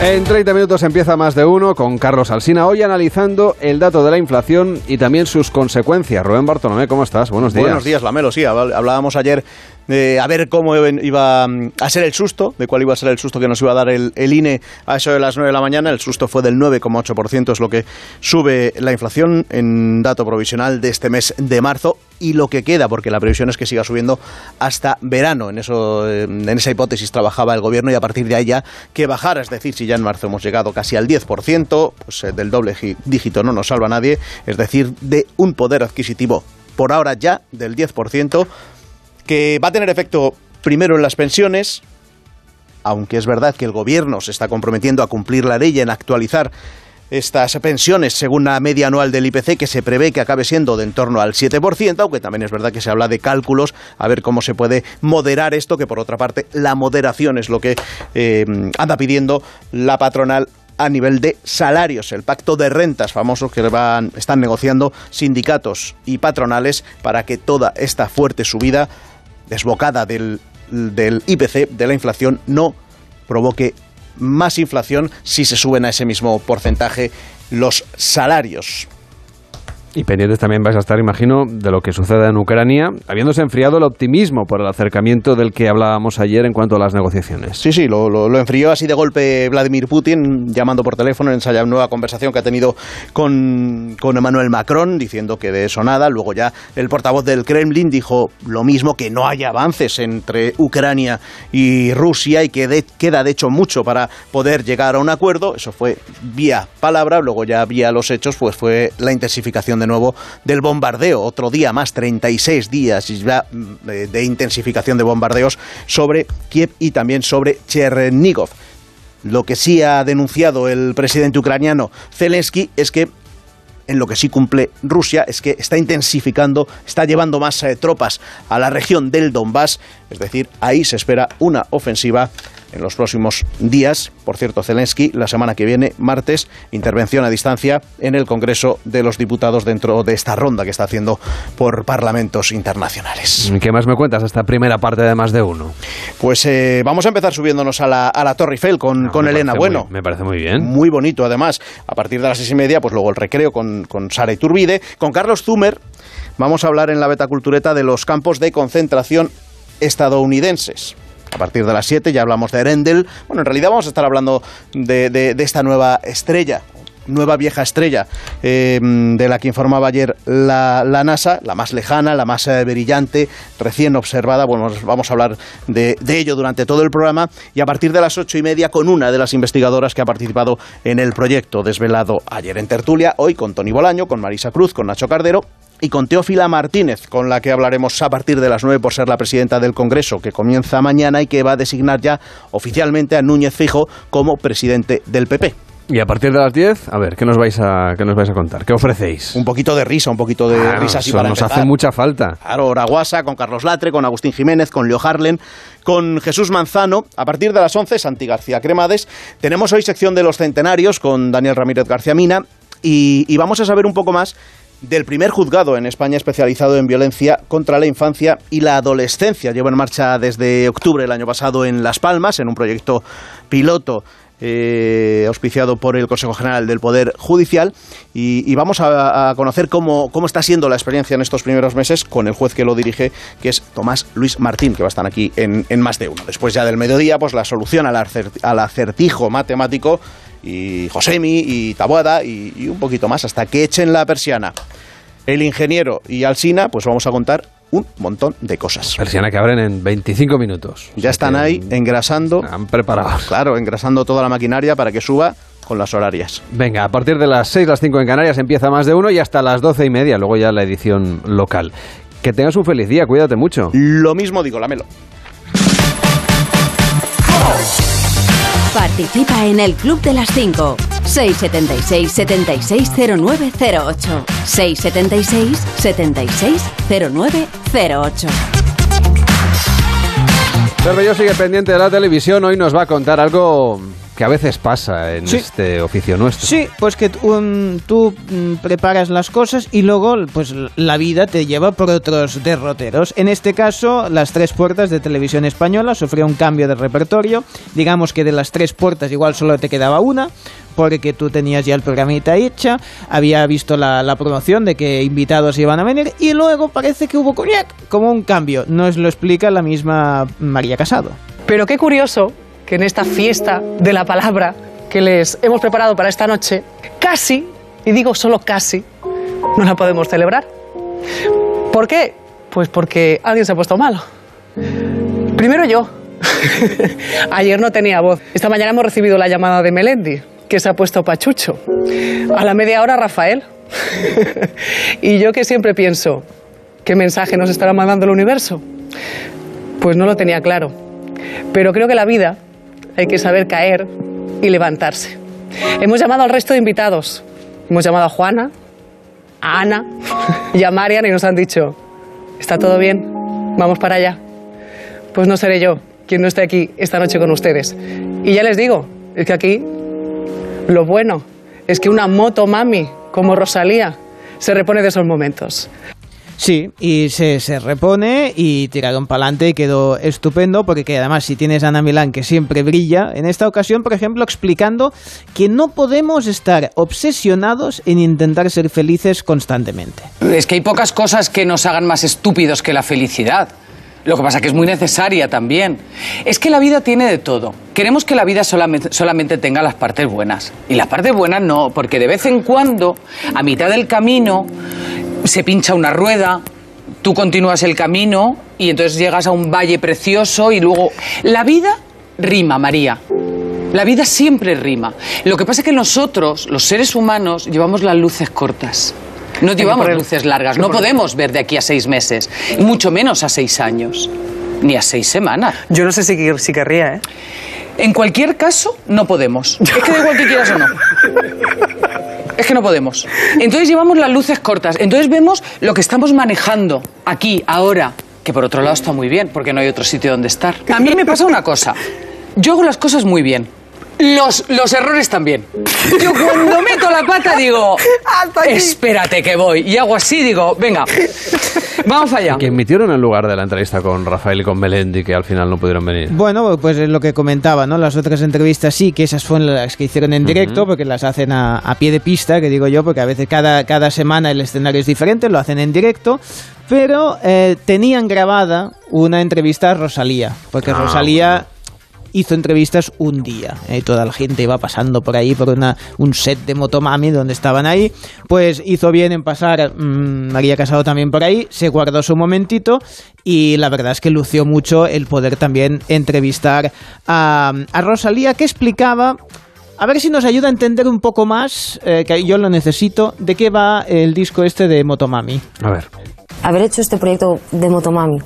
En 30 minutos empieza más de uno con Carlos Alsina, hoy analizando el dato de la inflación y también sus consecuencias. Rubén Bartolomé, ¿cómo estás? Buenos días. Buenos días, Lamelo. Sí, habl- hablábamos ayer de a ver cómo iba mm, a ser el susto, de cuál iba a ser el susto que nos iba a dar el, el INE a eso de las 9 de la mañana. El susto fue del 9,8%, es lo que sube la inflación en dato provisional de este mes de marzo y lo que queda, porque la previsión es que siga subiendo hasta verano. En, eso, eh, en esa hipótesis trabajaba el gobierno y a partir de ahí ya que bajara. Es decir, si ya en marzo hemos llegado casi al 10%, pues eh, del doble gi- dígito no nos salva nadie. Es decir, de un poder adquisitivo por ahora ya del 10%, que va a tener efecto primero en las pensiones, aunque es verdad que el gobierno se está comprometiendo a cumplir la ley en actualizar estas pensiones según la media anual del IPC que se prevé que acabe siendo de en torno al 7%, aunque también es verdad que se habla de cálculos, a ver cómo se puede moderar esto, que por otra parte la moderación es lo que eh, anda pidiendo la patronal a nivel de salarios, el pacto de rentas famoso que van, están negociando sindicatos y patronales para que toda esta fuerte subida desbocada del, del IPC, de la inflación, no provoque más inflación si se suben a ese mismo porcentaje los salarios. Y pendientes también vais a estar, imagino, de lo que suceda en Ucrania, habiéndose enfriado el optimismo por el acercamiento del que hablábamos ayer en cuanto a las negociaciones. Sí, sí, lo, lo- enfrió así de golpe Vladimir Putin, llamando por teléfono en esa nueva conversación que ha tenido con, con Emmanuel Macron, diciendo que de eso nada. Luego ya el portavoz del Kremlin dijo lo mismo, que no hay avances entre Ucrania y Rusia y que de- queda de hecho mucho para poder llegar a un acuerdo. Eso fue vía palabra, luego ya vía los hechos, pues fue la intensificación de nuevo del bombardeo. Otro día más, 36 días mm, de, de intensificación de bombardeos sobre Kiev y también sobre Chernigov. Lo que sí ha denunciado el presidente ucraniano Zelensky es que en lo que sí cumple Rusia es que está intensificando, está llevando más eh, tropas a la región del Donbass, es decir, ahí se espera una ofensiva en los próximos días. Por cierto, Zelensky, la semana que viene, martes, intervención a distancia en el Congreso de los Diputados dentro de esta ronda que está haciendo por parlamentos internacionales. ¿Qué más me cuentas esta primera parte de más de uno? Pues eh, vamos a empezar subiéndonos a la, a la Torre Eiffel con, con me Elena Bueno. muy- me parece muy bien. Muy bonito, además. A partir de las seis y media, pues luego el recreo con, con Sara Iturbide. Con Carlos Zumer vamos a hablar en la Beta Cultureta de los campos de concentración estadounidenses. A partir de las 7 ya hablamos de Erendel. Bueno, en realidad vamos a estar hablando de, de- esta nueva estrella, nueva vieja estrella, eh, de la que informaba ayer la, NASA, la más lejana, la más eh, brillante, recién observada. Bueno, vamos a hablar de, de ello durante todo el programa y a partir de las ocho y media con una de las investigadoras que ha participado en el proyecto desvelado ayer en tertulia, hoy con Tony Bolaño, con Marisa Cruz, con Nacho Cardero y con Teófila Martínez, con la que hablaremos a partir de las 9 por ser la presidenta del Congreso, que comienza mañana y que va a designar ya oficialmente a Núñez Fijo como presidente del PP. Y a partir de las 10, a ver, ¿qué nos vais a, qué nos vais a contar? ¿Qué ofrecéis? Un poquito de risa, un poquito de Claro, risa así para nos empezar. hace mucha falta. Claro, Oraguasa, con Carlos Latre, con Agustín Jiménez, con Leo Harlen, con Jesús Manzano. A partir de las 11, Santi García Cremades. Tenemos hoy sección de los centenarios con Daniel Ramírez García Mina y, y vamos a saber un poco más del primer juzgado en España especializado en violencia contra la infancia y la adolescencia. Lleva en marcha desde octubre del año pasado en Las Palmas, en un proyecto piloto eh, auspiciado por el Consejo General del Poder Judicial. Y, vamos a, conocer cómo, cómo está siendo la experiencia en estos primeros meses con el juez que lo dirige, que es Tomás Luis Martín, que va a estar aquí en, en más de uno. Después ya del mediodía, pues la solución al acertijo matemático y Josemi y Taboada y, y un poquito más hasta que echen la persiana. El ingeniero y Alsina, pues vamos a contar un montón de cosas. Persiana que abren en 25 minutos. Ya están ahí engrasando. Han preparado. Claro, engrasando toda la maquinaria para que suba con las horarias. Venga, a partir de las 6, las 5 en Canarias empieza más de uno y hasta las 12 y media, luego ya la edición local. Que tengas un feliz día, cuídate mucho. Lo mismo digo, Lamelo. Participa en el Club de las 5. 676 760908. 676 760908. Cervelló sigue pendiente de la televisión. Hoy nos va a contar algo que a veces pasa en Sí. este oficio nuestro. Sí, pues que tú, um, tú, mm, preparas las cosas y luego pues la vida te lleva por otros derroteros. En este caso, las tres puertas de televisión española sufrió un cambio de repertorio. Digamos que de las tres puertas igual solo te quedaba una, porque tú tenías ya el programita hecha, había visto la, la promoción de que invitados iban a venir y luego parece que hubo coñac, como un cambio. Nos lo explica la misma María Casado. Pero qué curioso que en esta fiesta de la palabra que les hemos preparado para esta noche, casi, y digo solo casi, no la podemos celebrar. ¿Por qué? Pues porque alguien se ha puesto malo. Primero yo. Ayer no tenía voz. Esta mañana hemos recibido la llamada de Melendi, que se ha puesto pachucho. A la media hora Rafael. y yo que siempre pienso, ¿qué mensaje nos estará mandando el universo? Pues no lo tenía claro. Pero creo que la vida hay que saber caer y levantarse. Hemos llamado al resto de invitados. Hemos llamado a Juana, a Ana y a Marian y nos han dicho, ¿está todo bien? Vamos para allá. Pues no seré yo quien no esté aquí esta noche con ustedes. Y ya les digo, es que aquí lo bueno es que una moto mami como Rosalía se repone de esos momentos. Sí, y se, se repone y tiraron para adelante y quedó estupendo porque que además si tienes a Ana Milán que siempre brilla, en esta ocasión por ejemplo explicando que no podemos estar obsesionados en intentar ser felices constantemente. Es que hay pocas cosas que nos hagan más estúpidos que la felicidad. Lo que pasa que es muy necesaria también. Es que la vida tiene de todo. Queremos que la vida solamente tenga las partes buenas. Y las partes buenas no, porque de vez en cuando, a mitad del camino, se pincha una rueda, tú continúas el camino y entonces llegas a un valle precioso y luego... La vida rima, María. La vida siempre rima. Lo que pasa es que nosotros, los seres humanos, llevamos las luces cortas. No llevamos luces largas. No podemos ver de aquí a seis meses, mucho menos a seis años, ni a seis semanas. Yo no sé si, si querría, ¿eh? En cualquier caso, no podemos. Es que da igual que quieras o no. Es que no podemos. Entonces llevamos las luces cortas. Entonces vemos lo que estamos manejando aquí, ahora. Que por otro lado está muy bien, porque no hay otro sitio donde estar. A mí me pasa una cosa. Yo hago las cosas muy bien. Los, los errores también. Yo cuando meto la pata digo, espérate que voy. Y hago así, digo, venga, vamos allá. Que emitieron en lugar de la entrevista con Rafael y con Melendi, que al final no pudieron venir. Bueno, pues es lo que comentaba, ¿no? Las otras entrevistas sí, que esas fueron las que hicieron en directo, porque las hacen a, a pie de pista, que digo yo, porque a veces cada, cada semana el escenario es diferente, lo hacen en directo, pero eh, tenían grabada una entrevista a Rosalía, porque Ah, Rosalía hizo entrevistas un día. eh, toda la gente iba pasando por ahí, por una, un set de Motomami donde estaban ahí. Pues hizo bien en pasar mm, María Casado también por ahí, se guardó su momentito y la verdad es que lució mucho el poder también entrevistar a, a Rosalía que explicaba... A ver si nos ayuda a entender un poco más, eh, que yo lo necesito, de qué va el disco este de Motomami. A ver. haber hecho este proyecto de Motomami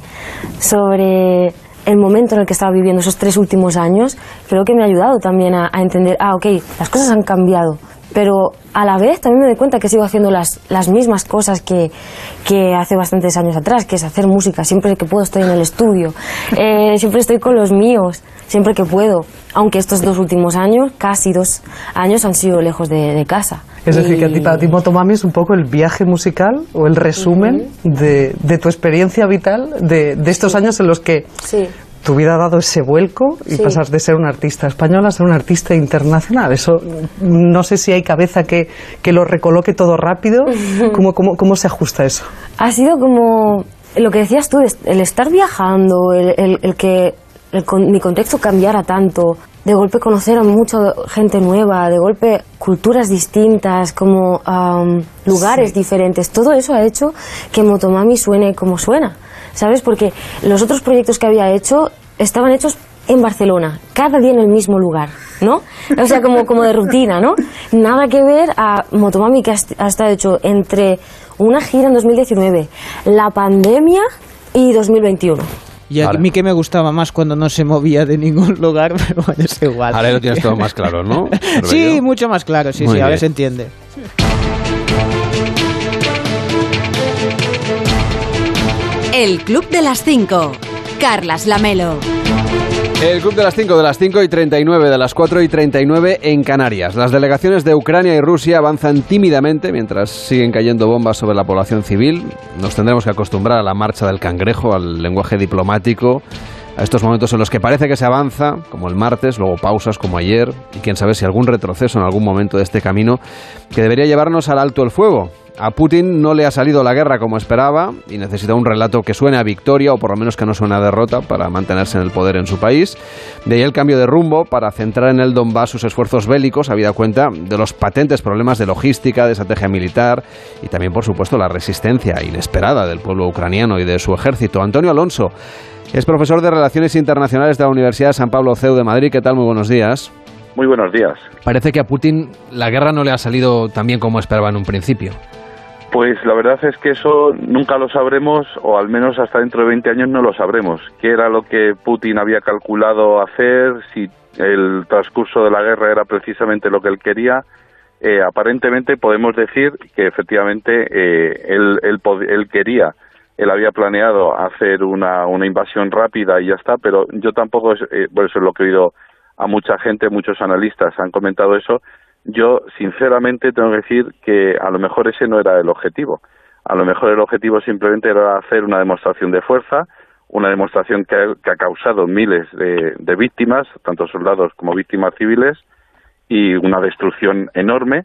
sobre el momento en el que estaba viviendo esos tres últimos años, creo que me ha ayudado también a, entender, ah, ok, las cosas han cambiado, pero a la vez también me doy cuenta que sigo haciendo las, las mismas cosas que, que hace bastantes años atrás, que es hacer música. Siempre que puedo estoy en el estudio, eh, siempre estoy con los míos, siempre que puedo, aunque estos dos últimos años, casi dos años, han sido lejos de, de casa. Es decir, que a ti, para ti Motomami es un poco el viaje musical o el resumen de, de tu experiencia vital de, de estos años en los que tu vida ha dado ese vuelco y Sí. pasas de ser una artista española a ser una artista internacional. Eso no sé si hay cabeza que, que lo recoloque todo rápido. ¿Cómo, cómo, cómo se ajusta eso? Ha sido como lo que decías tú, el estar viajando, el, el- el que el con- mi contexto cambiara tanto, de golpe conocer a mucha gente nueva, de golpe culturas distintas, como am, lugares diferentes, todo eso ha hecho que Motomami suene como suena, ¿sabes? Porque los otros proyectos que había hecho estaban hechos en Barcelona, cada día en el mismo lugar, ¿no? O sea, como, como de rutina, ¿no? Nada que ver a Motomami que ha, ha estado hecho entre una gira en 2019, la pandemia y 2021. Y a mí que me gustaba más cuando no se movía de ningún lugar, pero bueno, es igual. Ahora lo tienes todo más claro, ¿no? sí, mucho más claro, sí, Muy sí, ahora bien. se entiende. El Club de las 5. Carlas Lamelo. El Club de las 5, de las 5 y 39, de las 4 y 39 en Canarias. Las delegaciones de Ucrania y Rusia avanzan tímidamente mientras siguen cayendo bombas sobre la población civil. Nos tendremos que acostumbrar a la marcha del cangrejo, al lenguaje diplomático, a estos momentos en los que parece que se avanza, como el martes, luego pausas como ayer, y quién sabe si algún retroceso en algún momento de este camino que debería llevarnos al alto el fuego. A Putin no le ha salido la guerra como esperaba y necesita un relato que suene a victoria o por lo menos que no suene a derrota para mantenerse en el poder en su país. De ahí el cambio de rumbo para centrar en el Donbass sus esfuerzos bélicos, habida cuenta de los patentes problemas de logística, de estrategia militar y también, por supuesto, la resistencia inesperada del pueblo ucraniano y de su ejército. Antonio Alonso es profesor de Relaciones Internacionales de la Universidad de San Pablo CEU de Madrid. ¿Qué tal? Muy buenos días. Muy buenos días. Parece que a Putin la guerra no le ha salido tan bien como esperaba en un principio. Pues la verdad es que eso nunca lo sabremos, o al menos hasta dentro de 20 años no lo sabremos. ¿Qué era lo que Putin había calculado hacer? Si el transcurso de la guerra era precisamente lo que él quería. Eh, aparentemente podemos decir que efectivamente eh, él, él, él quería, él había planeado hacer una, invasión rápida y ya está, pero yo tampoco, eh, por eso es lo que he oído a mucha gente, muchos analistas han comentado eso. Yo, sinceramente, tengo que decir que a lo mejor ese no era el objetivo. A lo mejor el objetivo simplemente era hacer una demostración de fuerza, una demostración que ha, causado miles de, víctimas, tanto soldados como víctimas civiles, y una destrucción enorme.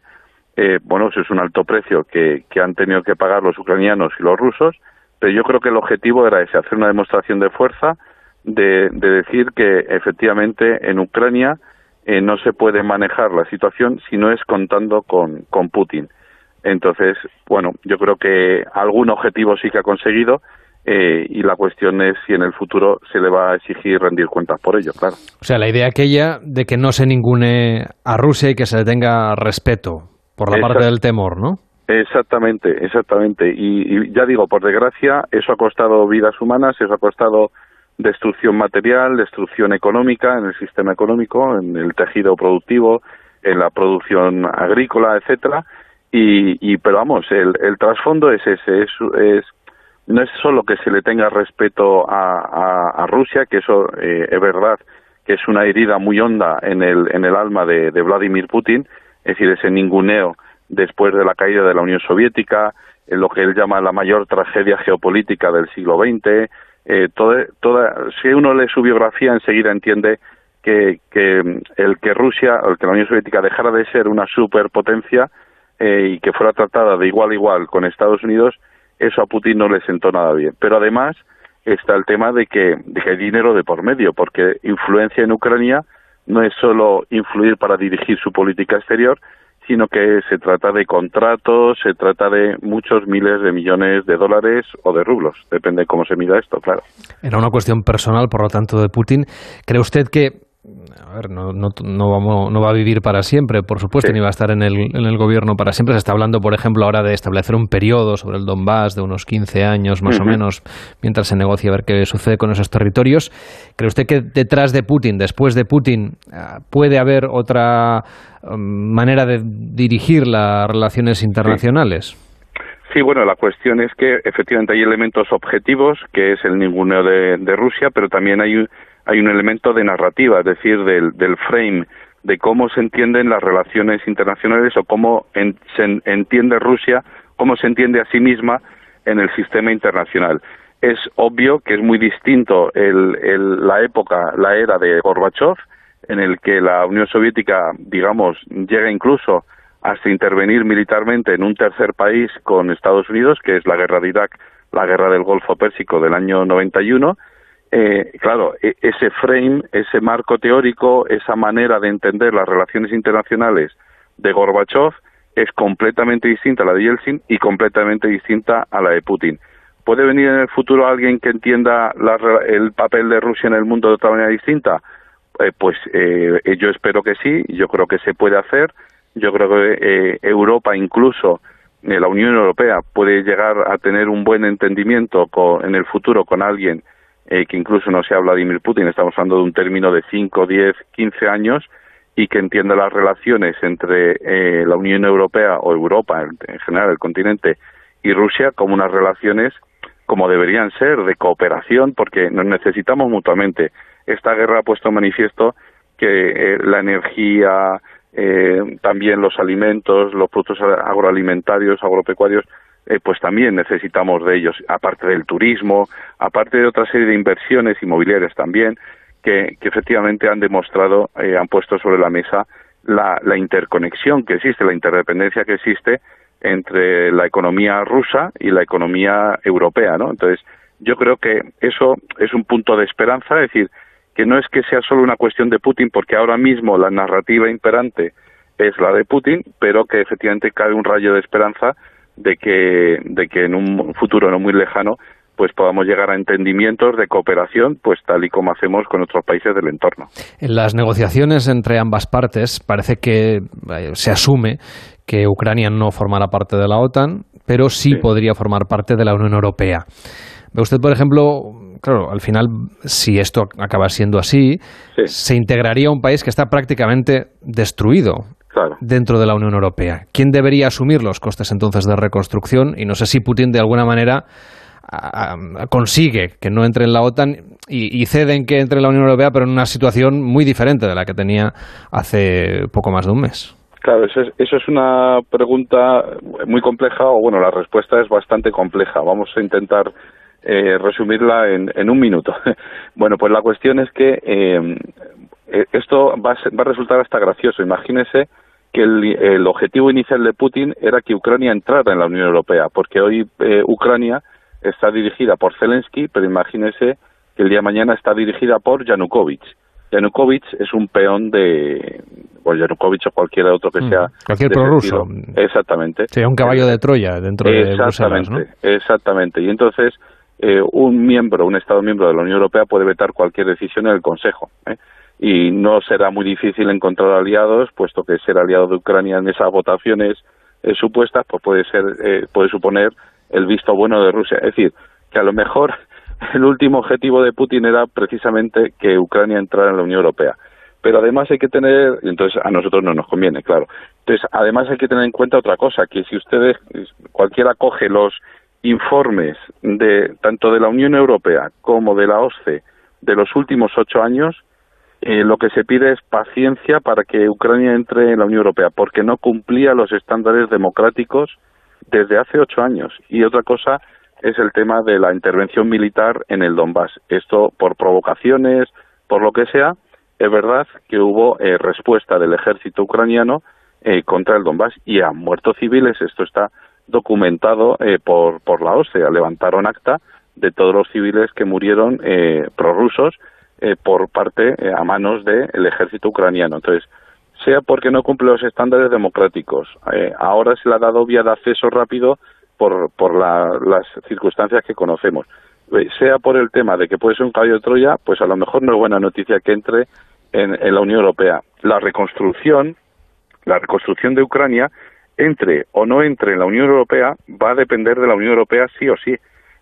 Eh, bueno, eso es un alto precio que han tenido que pagar los ucranianos y los rusos, pero yo creo que el objetivo era ese, hacer una demostración de fuerza, de, de decir que efectivamente en Ucrania eh, no se puede manejar la situación si no es contando con, con Putin. Entonces, bueno, yo creo que algún objetivo sí que ha conseguido eh, y la cuestión es si en el futuro se le va a exigir rendir cuentas por ello, claro. O sea, la idea aquella de que no se ningune a Rusia y que se le tenga respeto por la parte del temor, ¿no? Exactamente, exactamente. Y, ya digo, por desgracia, eso ha costado vidas humanas, eso ha costado destrucción material, destrucción económica en el sistema económico, en el tejido productivo, en la producción agrícola, etcétera. Y, pero vamos, el, trasfondo es ese, es, no es solo que se le tenga respeto a Rusia, que eso eh, es verdad, que es una herida muy honda en el, en el alma de, de Vladimir Putin, es decir, ese ninguneo después de la caída de la Unión Soviética, en lo que él llama la mayor tragedia geopolítica del siglo XX. Eh, toda, si uno lee su biografía, enseguida entiende que, mm, el que Rusia, el que la Unión Soviética dejara de ser una superpotencia eh, y que fuera tratada de igual a igual con Estados Unidos, eso a Putin no le sentó nada bien. Pero además está el tema de que, de que hay dinero de por medio, porque influencia en Ucrania no es solo influir para dirigir su política exterior, sino que se trata de contratos, se trata de muchos miles de millones de dólares o de rublos, depende de cómo se mida esto, claro. Era una cuestión personal, por lo tanto, de Putin. ¿Cree usted que, a ver, no, no, no, vamos, no va a vivir para siempre, por supuesto, ni va a estar en el, en el gobierno para siempre? Se está hablando, por ejemplo, ahora de establecer un periodo sobre el Donbass de unos 15 años más o menos, mientras se negocia a ver qué sucede con esos territorios. ¿Cree usted que detrás de Putin, después de Putin, ah, puede haber otra um, manera de dirigir las relaciones internacionales? Sí, bueno, la cuestión es que efectivamente hay elementos objetivos, que es el ninguneo de, de Rusia, pero también hay hay un elemento de narrativa, es decir, del, del frame, de cómo se entienden las relaciones internacionales o cómo en- se en- entiende Rusia, cómo se entiende a sí misma en el sistema internacional. Es obvio que es muy distinto el, el- la época, la era de Gorbachev, en el que la Unión Soviética, digamos, llega incluso hasta intervenir militarmente en un tercer país con Estados Unidos, que es la guerra de Irak, la guerra del Golfo Pérsico del año 91. Eh, claro, e- ese frame, ese marco teórico, esa manera de entender las relaciones internacionales de Gorbachev es completamente distinta a la de Yeltsin y completamente distinta a la de Putin. ¿Puede venir en el futuro alguien que entienda la el papel de Rusia en el mundo de otra manera distinta? Eh, pues eh, yo espero que sí, yo creo que se puede hacer. Yo creo que eh, Europa, incluso eh, la Unión Europea, puede llegar a tener un buen entendimiento en el futuro con alguien eh, que incluso no sea Vladimir Putin, estamos hablando de un término de 5, 10, 15 años, y que entienda las relaciones entre eh, la Unión Europea o Europa, en, en general el continente, y Rusia como unas relaciones como deberían ser, de cooperación, porque nos necesitamos mutuamente. Esta guerra ha puesto manifiesto que eh, la energía, eh, también los alimentos, los productos agroalimentarios, agropecuarios, eh, pues también necesitamos de ellos, aparte del turismo, aparte de otra serie de inversiones inmobiliarias también, que, efectivamente han demostrado, eh, han puesto sobre la mesa la, la interconexión que existe, la interdependencia que existe entre la economía rusa y la economía europea, ¿no? Entonces, yo creo que eso es un punto de esperanza, es decir, que no es que sea solo una cuestión de Putin, porque ahora mismo la narrativa imperante es la de Putin, pero que efectivamente cae un rayo de esperanza de que, de que en un futuro no muy lejano pues podamos llegar a entendimientos de cooperación, pues tal y como hacemos con otros países del entorno. En las negociaciones entre ambas partes parece que eh, se asume que Ucrania no formará parte de la OTAN, pero sí, podría formar parte de la Unión Europea. Ve usted, por ejemplo, claro, al final, si esto acaba siendo así, se integraría un país que está prácticamente destruido dentro de la Unión Europea. ¿Quién debería asumir los costes entonces de reconstrucción? Y no sé si Putin de alguna manera a- a- consigue que no entre en la OTAN y, y cede en que entre en la Unión Europea, pero en una situación muy diferente de la que tenía hace poco más de un mes. Claro, eso es, eso es una pregunta muy compleja, o bueno, la respuesta es bastante compleja. Vamos a intentar eh, resumirla en, en un minuto. bueno, pues la cuestión es que eh, esto va a, ser- va a resultar hasta gracioso. Imagínese que el, el objetivo inicial de Putin era que Ucrania entrara en la Unión Europea, porque hoy eh, Ucrania está dirigida por Zelensky, pero imagínese que el día de mañana está dirigida por Yanukovych. Yanukovych es un peón de, o Yanukovych o cualquiera otro que Mm, sea. cualquier de ese prorruso. Exactamente. Sería un caballo de Troya dentro de Bruselas, ¿no? exactamente. Y entonces eh, un miembro, un Estado miembro de la Unión Europea puede vetar cualquier decisión en el Consejo. ¿eh? Y no será muy difícil encontrar aliados, puesto que ser aliado de Ucrania en esas votaciones eh, supuestas, pues puede ser, eh, puede suponer el visto bueno de Rusia. Es decir, que a lo mejor el último objetivo de Putin era precisamente que Ucrania entrara en la Unión Europea. Pero además hay que tener, entonces a nosotros no nos conviene, claro. Entonces, además hay que tener en cuenta otra cosa, que si ustedes, cualquiera coge los informes de tanto de la Unión Europea como de la OSCE de los últimos ocho años, eh, lo que se pide es paciencia para que Ucrania entre en la Unión Europea, porque no cumplía los estándares democráticos desde hace ocho años. Y otra cosa es el tema de la intervención militar en el Donbass. Esto por provocaciones, por lo que sea, es verdad que hubo eh, respuesta del ejército ucraniano eh, contra el Donbass y han muerto civiles. Esto está documentado eh, por, por la OSCE. Levantaron acta de todos los civiles que murieron eh, prorrusos eh, por parte eh, a manos del ejército ucraniano. Entonces, sea porque no cumple los estándares democráticos, eh, ahora se le ha dado vía de acceso rápido por, por la- las circunstancias que conocemos, eh, sea por el tema de que puede ser un caballo de Troya, pues a lo mejor no es buena noticia que entre en, en la Unión Europea. La reconstrucción, la reconstrucción de Ucrania, entre o no entre en la Unión Europea, va a depender de la Unión Europea sí o sí.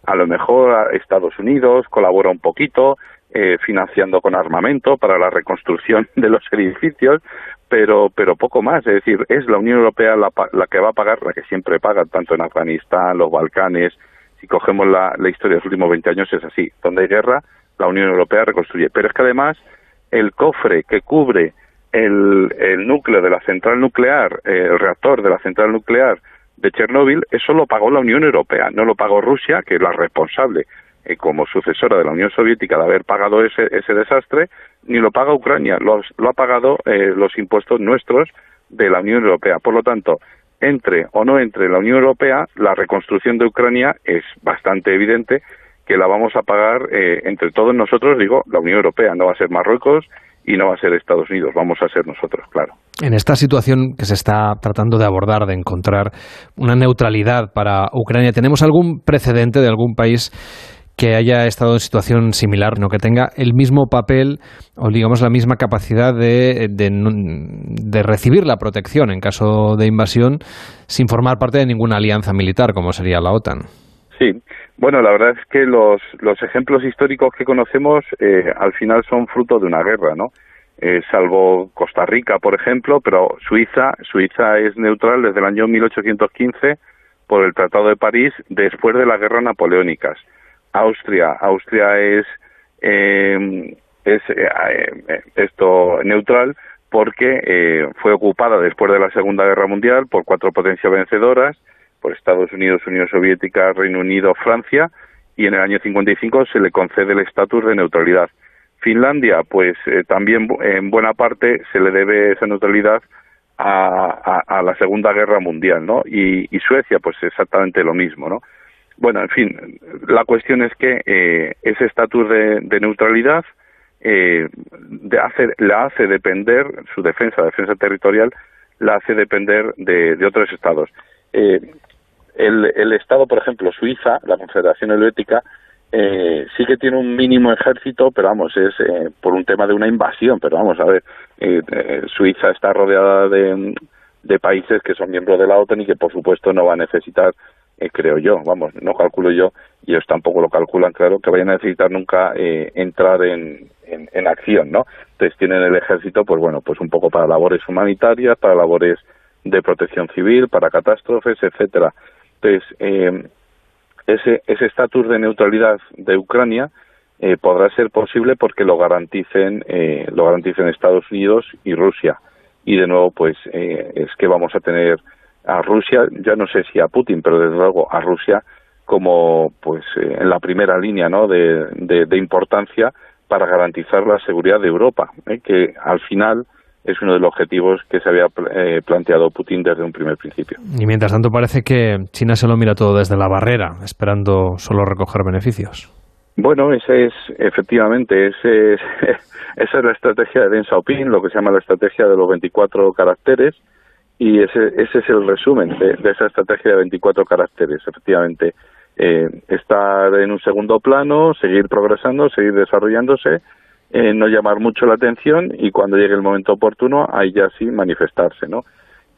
A lo mejor Estados Unidos colabora un poquito, eh, financiando con armamento para la reconstrucción de los edificios, pero pero poco más. Es decir, es la Unión Europea la, la que va a pagar, la que siempre paga, tanto en Afganistán, los Balcanes. Si cogemos la, la historia de los últimos 20 años, es así. Donde hay guerra, la Unión Europea reconstruye. Pero es que además, el cofre que cubre el, el núcleo de la central nuclear, eh, el reactor de la central nuclear de Chernóbil, eso lo pagó la Unión Europea, no lo pagó Rusia, que es la responsable. Eh, como sucesora de la Unión Soviética de haber pagado ese, ese desastre, ni lo paga Ucrania, lo, lo ha pagado eh, los impuestos nuestros de la Unión Europea. Por lo tanto, entre o no entre la Unión Europea, la reconstrucción de Ucrania es bastante evidente que la vamos a pagar eh, entre todos nosotros, digo, la Unión Europea, no va a ser Marruecos y no va a ser Estados Unidos, vamos a ser nosotros, claro. En esta situación que se está tratando de abordar, de encontrar una neutralidad para Ucrania, ¿tenemos algún precedente de algún país que haya estado en situación similar, no que tenga el mismo papel o digamos la misma capacidad de, de, recibir la protección en caso de invasión sin formar parte de ninguna alianza militar como sería la OTAN. Sí, bueno, la verdad es que los, los ejemplos históricos que conocemos eh, al final son fruto de una guerra, ¿no? Eh, salvo Costa Rica, por ejemplo, pero Suiza, Suiza es neutral desde el año 1815 por el Tratado de París después de las guerras napoleónicas. Austria. Austria es, eh, es eh, eh, esto neutral porque eh, fue ocupada después de la Segunda Guerra Mundial por cuatro potencias vencedoras, por Estados Unidos, Unión Soviética, Reino Unido, Francia, y en el año 55 se le concede el estatus de neutralidad. Finlandia, pues eh, también en buena parte se le debe esa neutralidad a la Segunda Guerra Mundial, ¿no? Y, y, Suecia, pues exactamente lo mismo, ¿no? Bueno, en fin, la cuestión es que eh, ese estatus de, neutralidad eh, de hace, la hace depender, su defensa, defensa territorial, la hace depender de, de otros estados. Eh, el, el, Estado, por ejemplo, Suiza, la Confederación Helvética, eh, sí que tiene un mínimo ejército, pero vamos, es eh, por un tema de una invasión, pero vamos a ver, eh, Suiza está rodeada de, de países que son miembros de la OTAN y que por supuesto no va a necesitar eh, creo yo, vamos, no calculo yo, y ellos tampoco lo calculan, claro, que vayan a necesitar nunca eh, entrar en, en, en, acción, ¿no? Entonces tienen el ejército, pues bueno, pues un poco para labores humanitarias, para labores de protección civil, para catástrofes, etcétera. Entonces, eh, ese ese estatus de neutralidad de Ucrania eh, podrá ser posible porque lo garanticen eh, lo garanticen Estados Unidos y Rusia y de nuevo pues eh, es que vamos a tener a Rusia, ya no sé si a Putin, pero desde luego a Rusia como pues eh, en la primera línea ¿no? de, de, de, importancia para garantizar la seguridad de Europa, ¿eh? que al final es uno de los objetivos que se había eh, planteado Putin desde un primer principio. Y mientras tanto parece que China se lo mira todo desde la barrera, esperando solo recoger beneficios. Bueno, ese es efectivamente ese es, esa es la estrategia de Deng Xiaoping, lo que se llama la estrategia de los 24 caracteres, y ese, ese es el resumen de, esa estrategia de 24 caracteres, efectivamente. Eh, estar en un segundo plano, seguir progresando, seguir desarrollándose, eh, no llamar mucho la atención y cuando llegue el momento oportuno, ahí ya sí manifestarse, ¿no?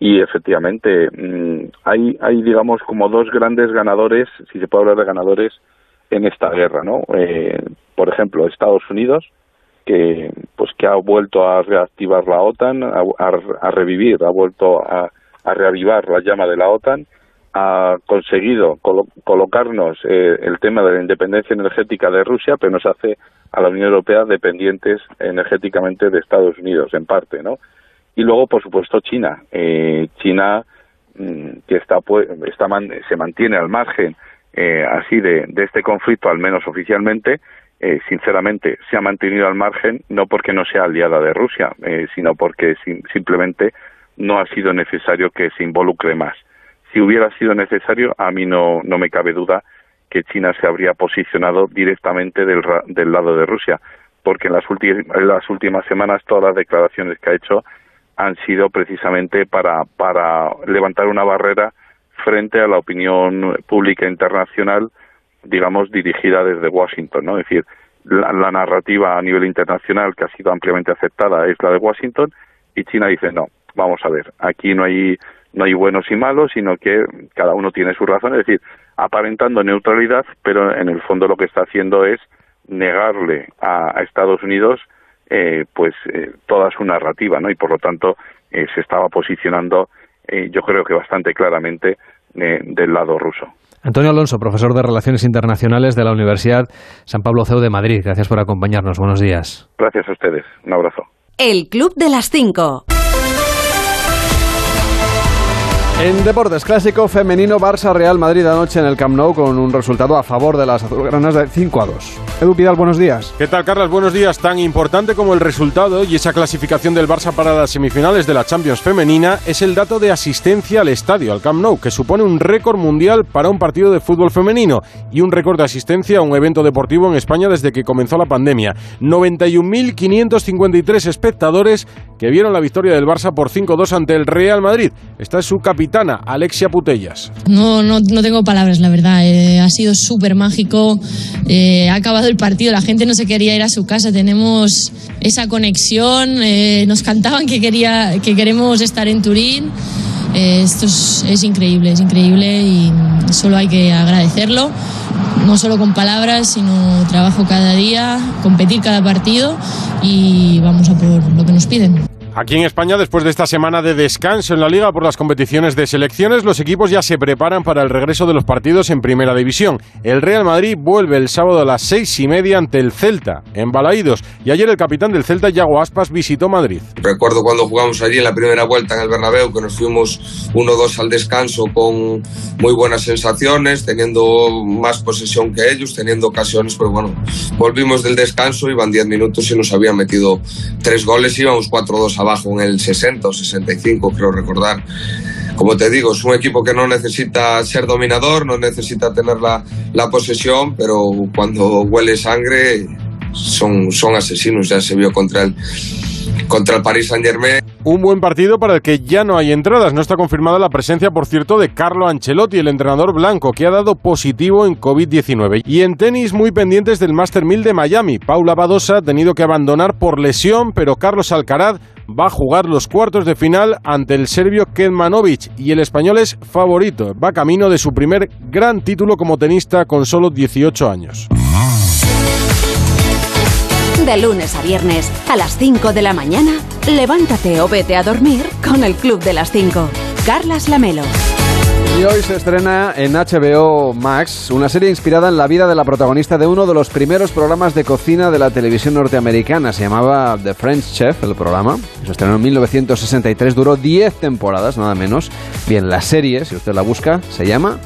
Y efectivamente, mmm, hay, hay, digamos, como dos grandes ganadores, si se puede hablar de ganadores, en esta guerra, ¿no? Eh, por ejemplo, Estados Unidos, que pues que ha vuelto a reactivar la OTAN, a, a, a revivir, ha vuelto a, reavivar la llama de la OTAN, ha conseguido colo colocarnos eh, el tema de la independencia energética de Rusia, pero nos hace a la Unión Europea dependientes energéticamente de Estados Unidos, en parte, ¿no? Y luego, por supuesto, China. Eh, China, mmm, que está, pues, está man se mantiene al margen eh, así de, de este conflicto, al menos oficialmente, eh, sinceramente, se ha mantenido al margen, no porque no sea aliada de Rusia, eh, sino porque sim simplemente no ha sido necesario que se involucre más. Si hubiera sido necesario, a mí no, no me cabe duda que China se habría posicionado directamente del, del lado de Rusia, porque en las, las últimas semanas todas las declaraciones que ha hecho han sido precisamente para, para levantar una barrera frente a la opinión pública internacional digamos, dirigida desde Washington, ¿no? Es decir, la, la, narrativa a nivel internacional que ha sido ampliamente aceptada es la de Washington y China dice, no, vamos a ver, aquí no hay, no hay buenos y malos, sino que cada uno tiene su razón, es decir, aparentando neutralidad, pero en el fondo lo que está haciendo es negarle a, a Estados Unidos eh, pues eh, toda su narrativa, ¿no? Y por lo tanto eh, se estaba posicionando, eh, yo creo que bastante claramente, eh, del lado ruso. Antonio Alonso, profesor de Relaciones Internacionales de la Universidad San Pablo CEU de Madrid. Gracias por acompañarnos. Buenos días. Gracias a ustedes. Un abrazo. El Club de las Cinco. En Deportes Clásico Femenino Barça Real Madrid anoche en el Camp Nou con un resultado a favor de las azulgranas de 5 a 2. Edu Pidal, buenos días. ¿Qué tal, Carlos? Buenos días. Tan importante como el resultado y esa clasificación del Barça para las semifinales de la Champions femenina es el dato de asistencia al estadio, al Camp Nou, que supone un récord mundial para un partido de fútbol femenino y un récord de asistencia a un evento deportivo en España desde que comenzó la pandemia. 91.553 espectadores que vieron la victoria del Barça por 5-2 ante el Real Madrid. Esta es su Alexia Putellas. No, no, no tengo palabras, la verdad. Eh, ha sido súper mágico. Eh, ha acabado el partido, la gente no se quería ir a su casa. Tenemos esa conexión. eh, nos cantaban que, quería, que queremos estar en Turín. Esto es, es increíble, es increíble y solo hay que agradecerlo. No solo con palabras, sino trabajo cada día, competir cada partido y vamos a por lo que nos piden. Aquí en España, después de esta semana de descanso en la liga por las competiciones de selecciones, los equipos ya se preparan para el regreso de los partidos en Primera División. El Real Madrid vuelve el sábado a las seis y media ante el Celta, en Balaídos. Y ayer el capitán del Celta, Yago Aspas, visitó Madrid. Recuerdo cuando jugamos allí en la primera vuelta en el Bernabéu que nos fuimos 1-2 al descanso con muy buenas sensaciones, teniendo más posesión que ellos, teniendo ocasiones, pero bueno, volvimos del descanso, iban 10 minutos y nos habían metido tres goles, íbamos 4-2 abajo en el 60 o 65, creo recordar. Como te digo, es un equipo que no necesita ser dominador, no necesita tener la, la posesión, pero cuando huele sangre son, son asesinos, ya se vio contra el, contra el Paris Saint Germain. Un buen partido para el que ya no hay entradas. No está confirmada la presencia, por cierto, de Carlo Ancelotti, el entrenador blanco, que ha dado positivo en COVID-19. Y en tenis, muy pendientes del Master 1000 de Miami. Paula Badosa ha tenido que abandonar por lesión, pero Carlos Alcaraz va a jugar los cuartos de final ante el serbio Kedmanovic y el español es favorito. Va camino de su primer gran título como tenista con solo 18 años. De lunes a viernes, a las 5 de la mañana, levántate o vete a dormir con el Club de las 5. Carlas Lamelo. Y hoy se estrena en HBO Max una serie inspirada en la vida de la protagonista de uno de los primeros programas de cocina de la televisión norteamericana. Se llamaba The French Chef, el programa. Se estrenó en 1963, duró 10 temporadas, nada menos. Bien, la serie, si usted la busca, se llama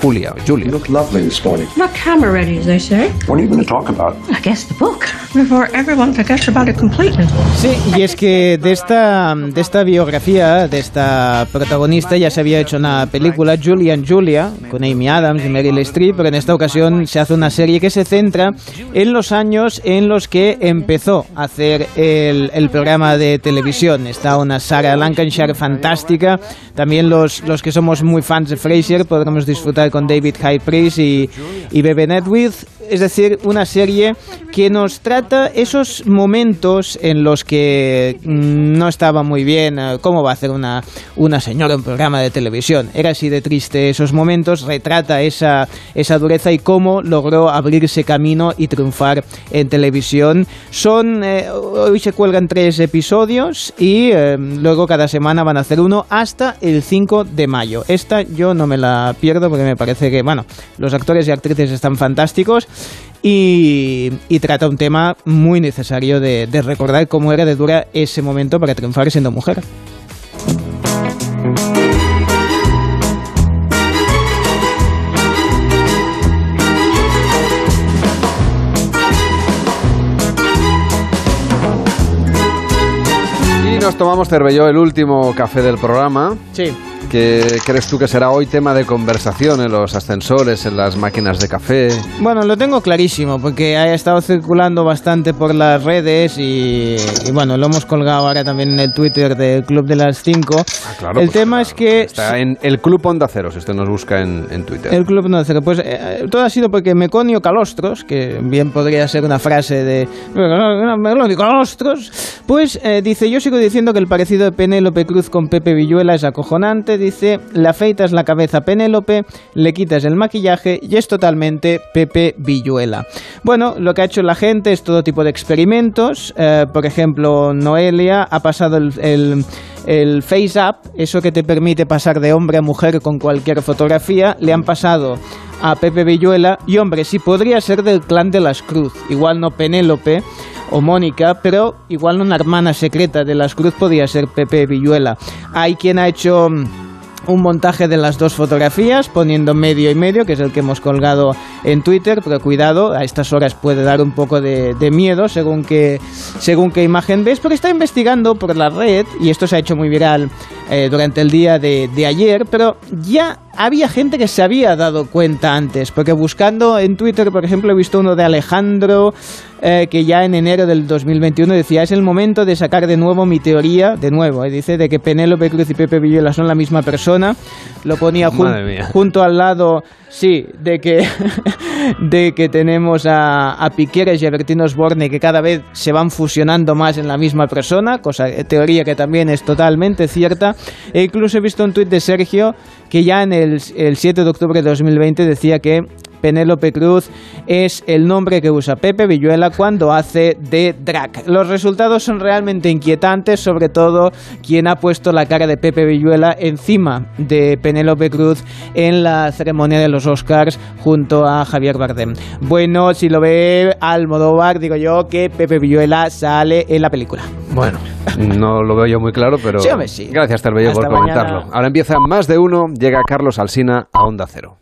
Julia Julia. look lovely this morning. Not camera ready, as they say. What are you going to talk about? I guess the book. Before everyone forgets about it completely. Sí, y es que de esta, de esta biografía, de esta protagonista, ya se había hecho una película, Julia and Julia, con Amy Adams y Meryl Streep, pero en esta ocasión se hace una serie que se centra en los años en los que empezó a hacer el, el programa de televisión. Está una Sarah Lancashire fantástica, también los, los que somos muy fans de Frasier podremos disfrutar con David High Priest y, y Bebe Nedwith, es decir, una serie que nos trata esos momentos en los que mm, no estaba muy bien eh, cómo va a hacer una, una señora en programa de televisión. Era así de triste esos momentos, retrata esa, esa dureza y cómo logró abrirse camino y triunfar en televisión. Son, eh, hoy se cuelgan tres episodios y eh, luego cada semana van a hacer uno hasta el 5 de mayo. Esta yo no me la pierdo porque me parece que, bueno, los actores y actrices están fantásticos y, y trata un tema muy necesario de, de recordar cómo era de dura ese momento para triunfar siendo mujer. Y nos tomamos, Cervelló, el último café del programa. Sí. ¿Qué crees tú que será hoy tema de conversación en los ascensores, en las máquinas de café? Bueno, lo tengo clarísimo porque ha estado circulando bastante por las redes y, y bueno, lo hemos colgado ahora también en el Twitter del Club de las 5. Claro, el pues, tema es que Está en el Club Onda Cero, si usted nos busca en, en Twitter. El club no cero. Pues eh, todo ha sido porque Meconio Calostros, que bien podría ser una frase de Meconio Calostros, pues eh, dice, yo sigo diciendo que el parecido de Penélope Cruz con Pepe Villuela es acojonante. Dice, le afeitas la cabeza a Penélope, le quitas el maquillaje y es totalmente Pepe Villuela. Bueno, lo que ha hecho la gente es todo tipo de experimentos. Eh, por ejemplo, Noelia ha pasado el, el Face Up, eso que te permite pasar de hombre a mujer con cualquier fotografía, le han pasado a Pepe Villuela y hombre, sí podría ser del clan de las Cruz, igual no Penélope o Mónica, pero igual una hermana secreta de las Cruz podría ser Pepe Villuela. Hay quien ha hecho un montaje de las dos fotografías, poniendo medio y medio, que es el que hemos colgado en Twitter, pero cuidado, a estas horas puede dar un poco de, miedo según qué, según qué imagen ves, porque está investigando por la red, y esto se ha hecho muy viral eh, durante el día de, de ayer, pero ya había gente que se había dado cuenta antes, porque buscando en Twitter, por ejemplo, he visto uno de Alejandro eh, que ya en enero del 2021 decía es el momento de sacar de nuevo mi teoría, de nuevo, eh, dice de que Penélope Cruz y Pepe Villuela son la misma persona, lo ponía jun- junto al lado, sí, de que, de que tenemos a, a Piqueres y a Bertín Osborne que cada vez se van fusionando más en la misma persona, cosa, eh, teoría que también es totalmente cierta, e incluso he visto un tuit de Sergio que ya en el, el 7 de octubre de 2020 decía que Penélope Cruz es el nombre que usa Pepe Villuela cuando hace de drag. Los resultados son realmente inquietantes, sobre todo quien ha puesto la cara de Pepe Villuela encima de Penélope Cruz en la ceremonia de los Oscars junto a Javier Bardem. Bueno, si lo ve Almodóvar, digo yo que Pepe Villuela sale en la película. Bueno, no lo veo yo muy claro, pero Sí, hombre, sí. gracias, Terbello, por Hasta mañana. comentarlo. Ahora empieza más de uno, llega Carlos Alsina a Onda Cero.